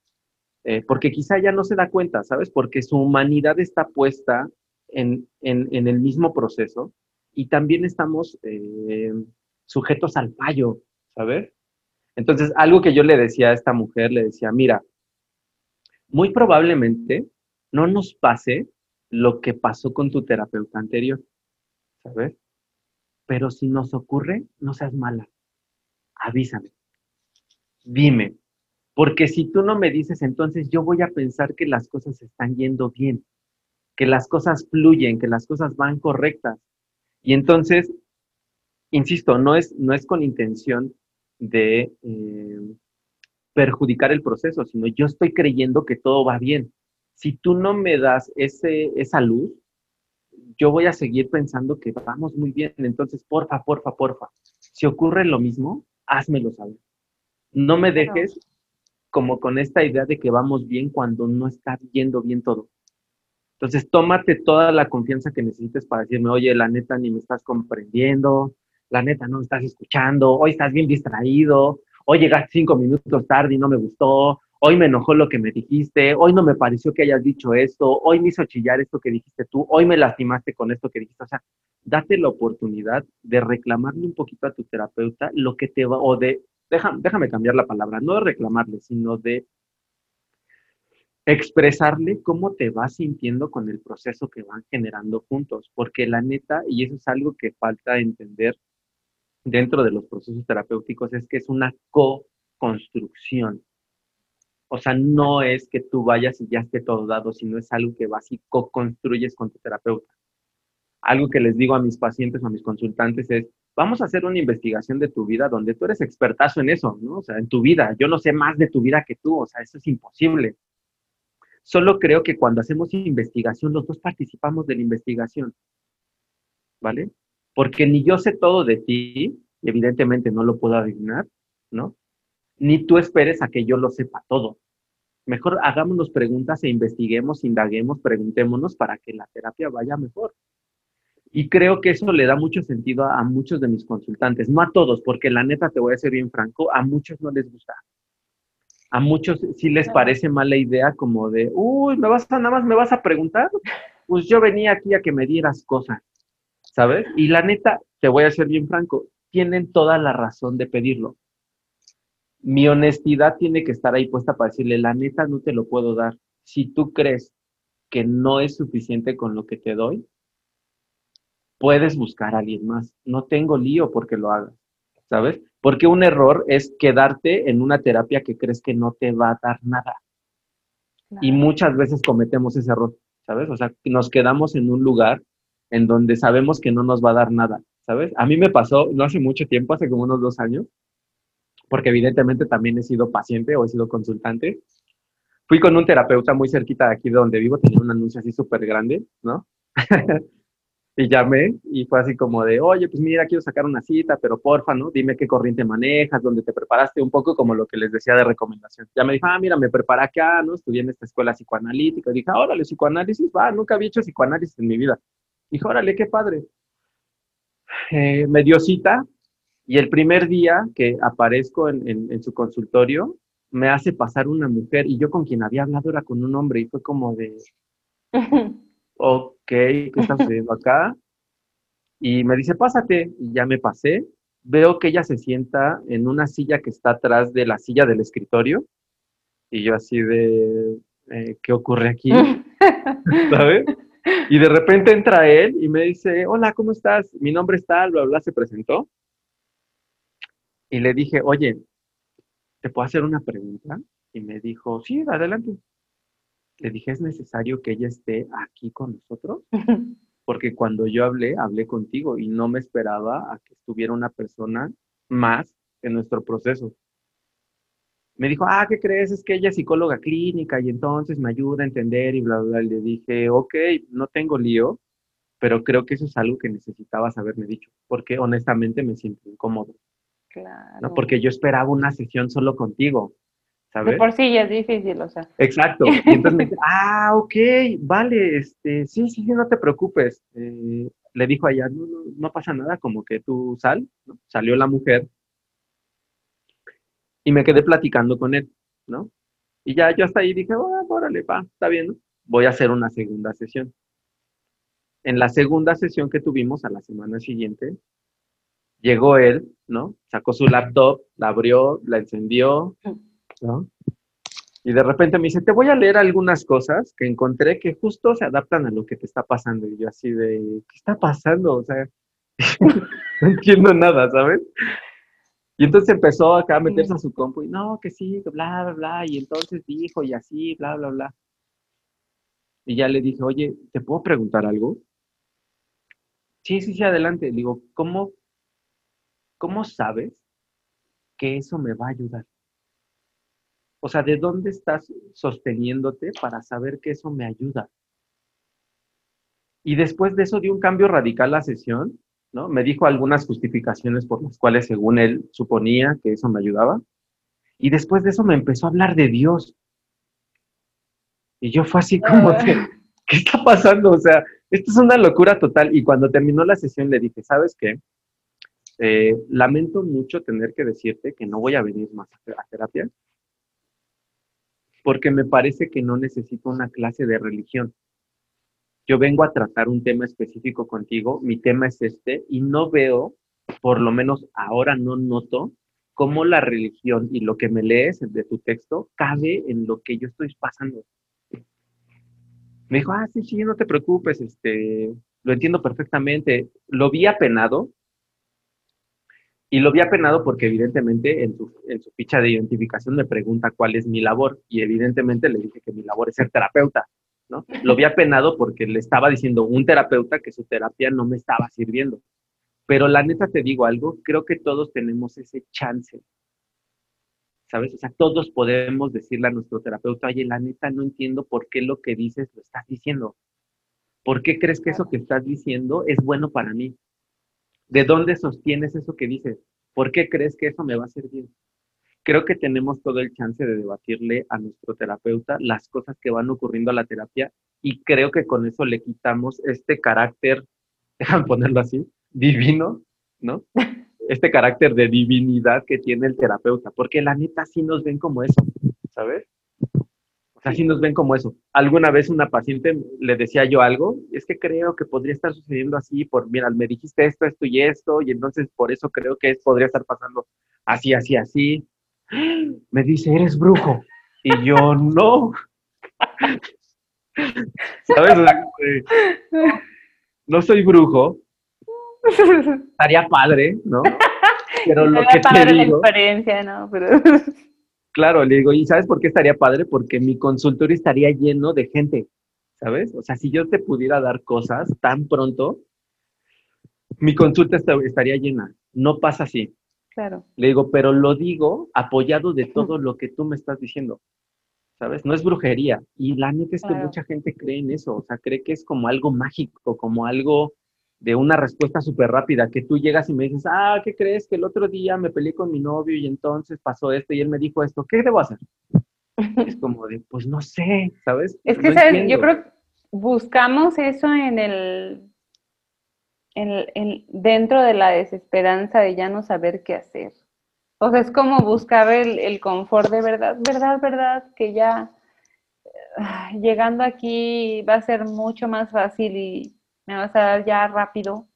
Eh, porque quizá ya no se da cuenta, ¿sabes? Porque su humanidad está puesta en, en, en el mismo proceso y también estamos eh, sujetos al fallo, ¿sabes? Entonces, algo que yo le decía a esta mujer, le decía, mira, muy probablemente no nos pase lo que pasó con tu terapeuta anterior, ¿sabes? Pero si nos ocurre, no seas mala, avísame, dime, porque si tú no me dices, entonces yo voy a pensar que las cosas están yendo bien, que las cosas fluyen, que las cosas van correctas. Y entonces insisto, no es, no es con intención de eh, perjudicar el proceso, sino yo estoy creyendo que todo va bien. Si tú no me das ese, esa luz, yo voy a seguir pensando que vamos muy bien. Entonces, porfa, porfa, porfa. Si ocurre lo mismo, házmelo saber. No me dejes como con esta idea de que vamos bien cuando no está yendo bien todo. Entonces, tómate toda la confianza que necesites para decirme, oye, la neta, ni me estás comprendiendo, la neta no me estás escuchando, hoy estás bien distraído, hoy llegaste cinco minutos tarde y no me gustó, hoy me enojó lo que me dijiste, hoy no me pareció que hayas dicho esto, hoy me hizo chillar esto que dijiste tú, hoy me lastimaste con esto que dijiste. O sea, date la oportunidad de reclamarle un poquito a tu terapeuta lo que te va, o de, déjame, déjame cambiar la palabra, no de reclamarle, sino de expresarle cómo te vas sintiendo con el proceso que van generando juntos, porque la neta, y eso es algo que falta entender dentro de los procesos terapéuticos es que es una co-construcción. O sea, no es que tú vayas y ya esté todo dado, sino es algo que vas y co-construyes con tu terapeuta. Algo que les digo a mis pacientes o a mis consultantes es, vamos a hacer una investigación de tu vida donde tú eres expertazo en eso, ¿no? O sea, en tu vida. Yo no sé más de tu vida que tú, o sea, eso es imposible. Solo creo que cuando hacemos investigación, los dos participamos de la investigación, ¿vale? porque ni yo sé todo de ti, evidentemente no lo puedo adivinar, ¿no? Ni tú esperes a que yo lo sepa todo. Mejor hagámonos preguntas e investiguemos, indaguemos, preguntémonos para que la terapia vaya mejor. Y creo que eso le da mucho sentido a, muchos de mis consultantes, no a todos, porque la neta te voy a ser bien franco, a muchos no les gusta. A muchos sí les parece mala idea como de, uy, me vas a, nada más me vas a preguntar. Pues yo venía aquí a que me dieras cosas. ¿sabes? Y la neta, te voy a ser bien franco, tienen toda la razón de pedirlo. Mi honestidad tiene que estar ahí puesta para decirle, la neta no te lo puedo dar. Si tú crees que no es suficiente con lo que te doy, puedes buscar a alguien más. No tengo lío porque lo hagas, ¿sabes? Porque un error es quedarte en una terapia que crees que no te va a dar nada. Y muchas veces cometemos ese error, ¿sabes? O sea, nos quedamos en un lugar en donde sabemos que no nos va a dar nada, ¿sabes? A mí me pasó, no hace mucho tiempo, hace como unos dos años, porque evidentemente también he sido paciente o he sido consultante. Fui con un terapeuta muy cerquita de aquí de donde vivo, tenía un anuncio así súper grande, ¿no? <laughs> y llamé y fue así como de, oye, pues mira, quiero sacar una cita, pero porfa, ¿no? Dime qué corriente manejas, dónde te preparaste, un poco como lo que les decía de recomendación. Ya me dijo, ah, mira, me preparé acá, ¿no? Estudié en esta escuela psicoanalítica. Y dije, órale, psicoanálisis, va, nunca había hecho psicoanálisis en mi vida. Dijo, órale, qué padre. Eh, me dio cita y el primer día que aparezco en, en su consultorio, me hace pasar una mujer y yo con quien había hablado era con un hombre y fue como de... <laughs> ok, ¿qué está sucediendo <laughs> acá? Y me dice, pásate, y ya me pasé. Veo que ella se sienta en una silla que está atrás de la silla del escritorio. Y yo así de, eh, ¿qué ocurre aquí? <laughs> ¿Sabes? Y de repente entra él y me dice, hola, ¿cómo estás? Mi nombre es tal, bla, bla, se presentó. Y le dije, oye, ¿te puedo hacer una pregunta? Y me dijo, sí, adelante le dije, ¿es necesario que ella esté aquí con nosotros? <laughs> Porque cuando yo hablé, hablé contigo y no me esperaba a que estuviera una persona más en nuestro proceso. Me dijo, ah, ¿qué crees? Es que ella es psicóloga clínica y entonces me ayuda a entender y bla, bla, bla. Le dije, ok, no tengo lío, pero creo que eso es algo que necesitabas haberme dicho, porque honestamente me siento incómodo. Claro. ¿no? Porque yo esperaba una sesión solo contigo de por sí ya es difícil, o sea. Exacto. Y entonces me dice, <laughs> ah, ok, vale, este, sí, sí, no te preocupes. Eh, le dijo a ella, no, no, no, pasa nada, como que tú sal, salió la mujer y me quedé platicando con él, ¿no? Y ya yo hasta ahí dije, oh, órale, pa, está bien, Voy a hacer una segunda sesión. En la segunda sesión que tuvimos a la semana siguiente, llegó él, ¿no? Sacó su laptop, la abrió, la encendió, y de repente me dice, te voy a leer algunas cosas que encontré que justo se adaptan a lo que te está pasando. Y yo así de, ¿qué está pasando? O sea, <laughs> no entiendo nada, ¿sabes? Y entonces empezó acá a meterse a su compu y no, que sí, bla, bla, bla. Y entonces dijo y así, bla, bla, bla. Y ya le dije, oye, ¿te puedo preguntar algo? Sí, sí, sí, adelante. Le digo, ¿cómo, cómo sabes que eso me va a ayudar? O sea, ¿de dónde estás sosteniéndote para saber que eso me ayuda? Y después de eso dio un cambio radical la sesión, ¿no? Me dijo algunas justificaciones por las cuales, según él, suponía que eso me ayudaba. Y después de eso me empezó a hablar de Dios. Y yo fue así como ah. ¿qué está pasando? O sea, esto es una locura total. Y cuando terminó la sesión le dije, ¿sabes qué? Eh, lamento mucho tener que decirte que no voy a venir más a terapia, porque me parece que no necesito una clase de religión. Yo vengo a tratar un tema específico contigo, mi tema es este, y no veo, por lo menos ahora no noto, cómo la religión y lo que me lees de tu texto cabe en lo que yo estoy pasando. Me dijo, ah, sí, sí, no te preocupes, este, lo entiendo perfectamente. Lo vi apenado, y lo vi apenado porque evidentemente en su, en ficha de identificación me pregunta cuál es mi labor y evidentemente le dije que mi labor es ser terapeuta, ¿no? Lo vi apenado porque le estaba diciendo un terapeuta que su terapia no me estaba sirviendo. Pero la neta te digo algo, creo que todos tenemos ese chance. ¿Sabes? O sea, todos podemos decirle a nuestro terapeuta, oye, la neta no entiendo por qué lo que dices lo estás diciendo. ¿Por qué crees que eso que estás diciendo es bueno para mí? ¿De dónde sostienes eso que dices? ¿Por qué crees que eso me va a bien? Creo que tenemos todo el chance de debatirle a nuestro terapeuta las cosas que van ocurriendo a la terapia y creo que con eso le quitamos este carácter, <laughs> déjame ponerlo así, divino, ¿no? <laughs> Este carácter de divinidad que tiene el terapeuta, porque la neta sí nos ven como eso, ¿sabes? Así nos ven como eso. Alguna vez una paciente le decía yo algo, es que creo que podría estar sucediendo así, por, mira, me dijiste esto, esto y esto, y entonces por eso creo que podría estar pasando así, así, así. <gasps> Me dice, eres brujo. Y yo, no. <laughs> ¿Sabes? No soy brujo. <laughs> Estaría padre, ¿no? <laughs> Pero lo que te digo, la experiencia, ¿no? Pero... Claro, le digo, ¿y sabes por qué estaría padre? Porque mi consultorio estaría lleno de gente, ¿sabes? O sea, si yo te pudiera dar cosas tan pronto, mi consulta estaría llena. No pasa así. Claro. Le digo, pero lo digo apoyado de todo lo que tú me estás diciendo. ¿Sabes? No es brujería. Y la neta es que mucha gente cree en eso. O sea, cree que es como algo mágico, como algo de una respuesta súper rápida, que tú llegas y me dices, ah, ¿qué crees? Que el otro día me peleé con mi novio y entonces pasó esto y él me dijo esto, ¿qué debo hacer? es como de, pues no sé, ¿sabes? Es que, yo creo que buscamos eso en el, en, dentro de la desesperanza de ya no saber qué hacer. O sea, es como buscar el, el confort de verdad, verdad, verdad, que ya llegando aquí va a ser mucho más fácil y me vas a dar ya rápido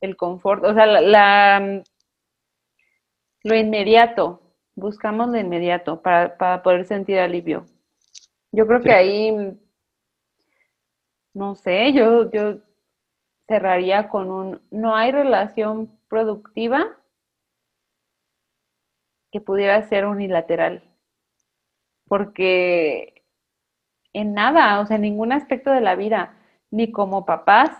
el confort, o sea, la, lo inmediato, buscamos lo inmediato para, para poder sentir alivio. Yo creo que ahí, no sé, yo, yo cerraría con un, no hay relación productiva que pudiera ser unilateral, porque en nada, o sea, en ningún aspecto de la vida, ni como papás,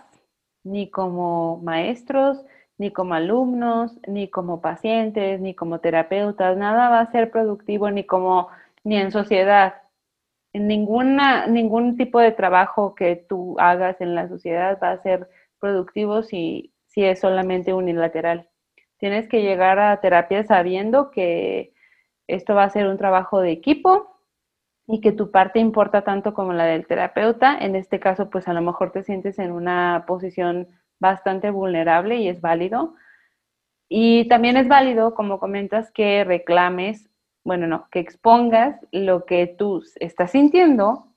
ni como maestros, ni como alumnos, ni como pacientes, ni como terapeutas, nada va a ser productivo ni como ni en sociedad. En ninguna, ningún tipo de trabajo que tú hagas en la sociedad va a ser productivo si, si es solamente unilateral. Tienes que llegar a terapia sabiendo que esto va a ser un trabajo de equipo, y que tu parte importa tanto como la del terapeuta. En este caso, pues a lo mejor te sientes en una posición bastante vulnerable y es válido. Y también es válido, como comentas, que reclames, bueno, no, que expongas lo que tú estás sintiendo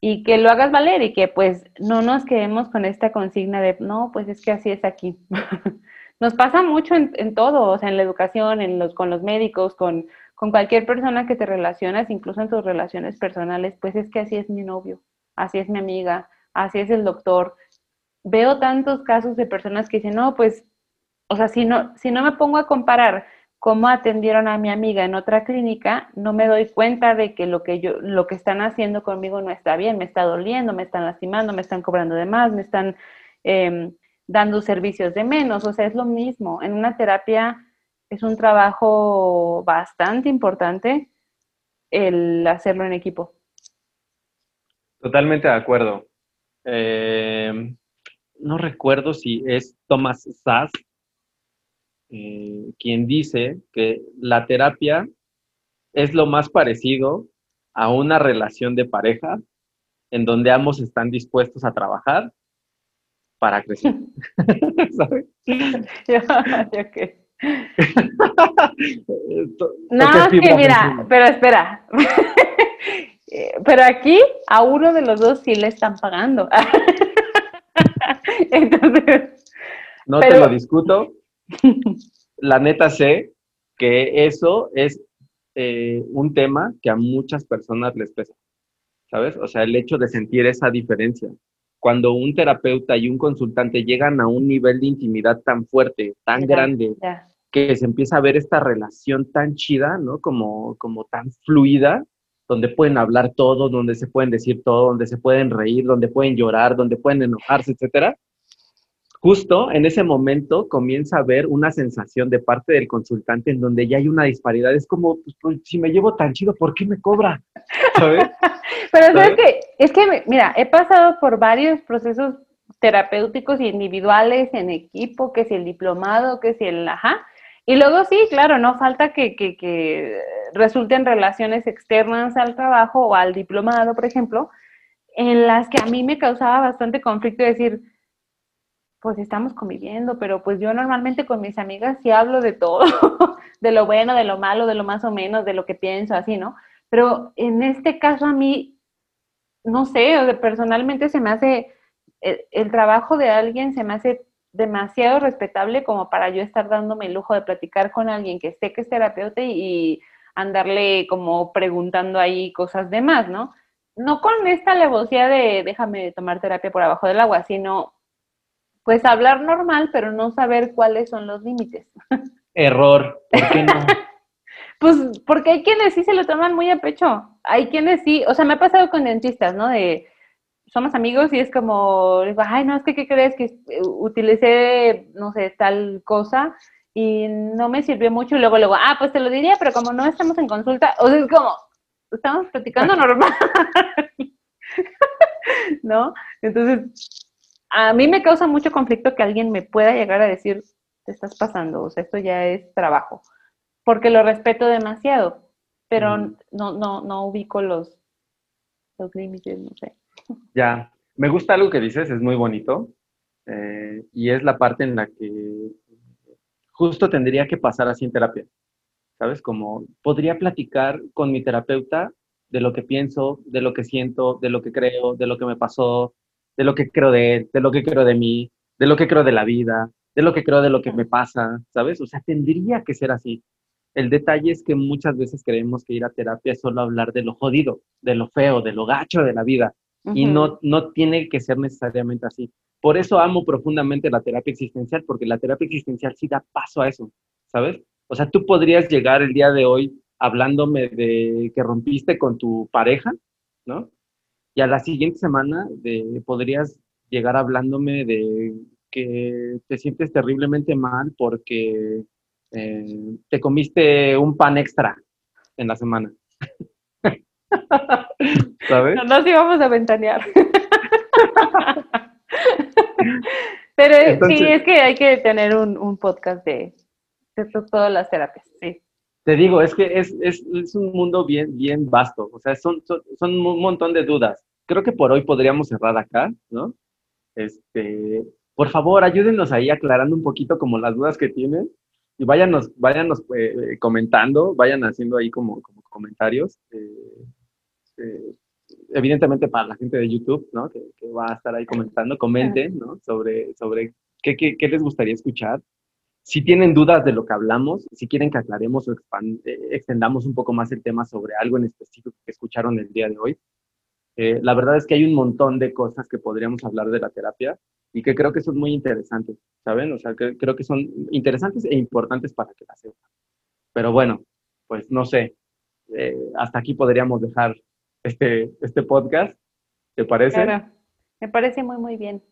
y que lo hagas valer y que pues no nos quedemos con esta consigna de, no, pues es que así es aquí. <laughs> nos pasa mucho en, en, todo, o sea, en la educación, en los, con los médicos, con con cualquier persona que te relacionas, incluso en tus relaciones personales, pues es que así es mi novio, así es mi amiga, así es el doctor. Veo tantos casos de personas que dicen, no, pues, o sea, si no, si no me pongo a comparar cómo atendieron a mi amiga en otra clínica, no me doy cuenta de que lo que yo, lo que están haciendo conmigo no está bien, me está doliendo, me están lastimando, me están cobrando de más, me están em, dando servicios de menos. O sea, es lo mismo. En una terapia es un trabajo bastante importante el hacerlo en equipo. Totalmente de acuerdo. Eh, no recuerdo si es Thomas Sass eh, quien dice que la terapia es lo más parecido a una relación de pareja en donde ambos están dispuestos a trabajar para crecer. <laughs> <laughs> ¿Sabes? <laughs> no, que mira, pero espera. <laughs> pero aquí a uno de los dos sí le están pagando. <laughs> Entonces. No te lo discuto. La neta sé que eso es eh, un tema que a muchas personas les pesa. ¿Sabes? O sea, el hecho de sentir esa diferencia cuando un terapeuta y un consultante llegan a un nivel de intimidad tan fuerte, tan grande, que se empieza a ver esta relación tan chida, ¿no? Como, como tan fluida, donde pueden hablar todo, donde se pueden decir todo, donde se pueden reír, donde pueden llorar, donde pueden enojarse, etcétera. Justo en ese momento comienza a haber una sensación de parte del consultante en donde ya hay una disparidad. Es como, pues, pues si me llevo tan chido, ¿por qué me cobra? ¿Sabes? <laughs> Pero ¿sabes? que es que, mira, he pasado por varios procesos terapéuticos y individuales en equipo, que si el diplomado, que si el ajá, y luego sí, claro, no falta que, que, resulten relaciones externas al trabajo o al diplomado, por ejemplo, en las que a mí me causaba bastante conflicto decir, pues estamos conviviendo, pero pues yo normalmente con mis amigas sí hablo de todo, <laughs> de lo bueno, de lo malo, de lo más o menos, de lo que pienso, así, ¿no? Pero en este caso a mí, no sé, personalmente se me hace, el, el trabajo de alguien se me hace demasiado respetable como para yo estar dándome el lujo de platicar con alguien que sé que es terapeuta y, andarle como preguntando ahí cosas de más, ¿no? No con esta alevosía de déjame tomar terapia por abajo del agua, sino pues hablar normal, pero no saber cuáles son los límites. <laughs> Error, ¿por qué no? <laughs> pues porque hay quienes sí se lo toman muy a pecho, hay quienes sí, o sea, me ha pasado con dentistas, ¿no? De, somos amigos y es como, ay, no, es que, ¿qué crees? Que eh, utilicé, no sé, tal cosa y no me sirvió mucho. Y luego, luego, ah, pues te lo diría, pero como no estamos en consulta, o sea, es como, estamos platicando <laughs> normal. ¿No? Entonces, a mí me causa mucho conflicto que alguien me pueda llegar a decir, te estás pasando, o sea, esto ya es trabajo, porque lo respeto demasiado, pero no, no, no ubico los, los límites, no sé. <laughs> Ya, me gusta algo que dices, es muy bonito, eh, y es la parte en la que justo tendría que pasar así en terapia, ¿sabes? Como podría platicar con mi terapeuta de lo que pienso, de lo que siento, de lo que creo, de lo que me pasó, de lo que creo de él, de lo que creo de mí, de lo que creo de la vida, de lo que creo de lo que me pasa, ¿sabes? O sea, tendría que ser así. El detalle es que muchas veces creemos que ir a terapia es solo hablar de lo jodido, de lo feo, de lo gacho de la vida. Y no, no tiene que ser necesariamente así. Por eso amo profundamente la terapia existencial, porque la terapia existencial sí da paso a eso, ¿sabes? O sea, tú podrías llegar el día de hoy hablándome de que rompiste con tu pareja, ¿no? Y a la siguiente semana de, podrías llegar hablándome de que te sientes terriblemente mal porque eh, te comiste un pan extra en la semana. <laughs> ¿Sabes? No nos íbamos a ventanear. <laughs> Pero sí, es que hay que tener un, podcast de, de, todas las terapias, sí. Te digo, es que es, es, es un mundo bien, bien vasto, o sea, son, son, un montón de dudas. Creo que por hoy podríamos cerrar acá, ¿no? Este, por favor, ayúdenos ahí aclarando un poquito como las dudas que tienen y váyanos, váyanos eh, comentando, vayan haciendo ahí como, como comentarios. Eh, eh, evidentemente para la gente de YouTube, ¿no? Que, va a estar ahí comentando, comenten, ¿no? Sobre, sobre qué, qué, les gustaría escuchar. Si tienen dudas de lo que hablamos, si quieren que aclaremos o extendamos un poco más el tema sobre algo en específico que escucharon el día de hoy, la verdad es que hay un montón de cosas que podríamos hablar de la terapia y que creo que son muy interesantes, ¿saben? O sea, que creo que son interesantes e importantes para que la sepan. Pero bueno, pues no sé, eh, hasta aquí podríamos dejar este, este podcast, ¿te parece? Me parece muy, muy bien.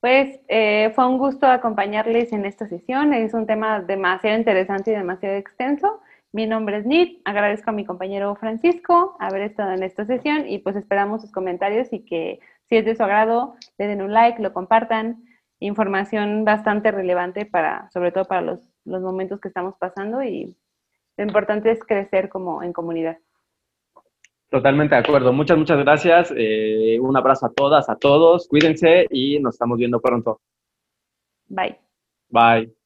Pues eh, fue un gusto acompañarles en esta sesión, es un tema demasiado interesante y demasiado extenso. Mi nombre es Nit, agradezco a mi compañero Francisco haber estado en esta sesión y pues esperamos sus comentarios y que si es de su agrado, le den un like, lo compartan. Información bastante relevante para, sobre todo para los, los momentos que estamos pasando y lo importante es crecer como en comunidad. Totalmente de acuerdo. Muchas, muchas gracias. Eh, un abrazo a todas, a todos. Cuídense y nos estamos viendo pronto. Bye. Bye.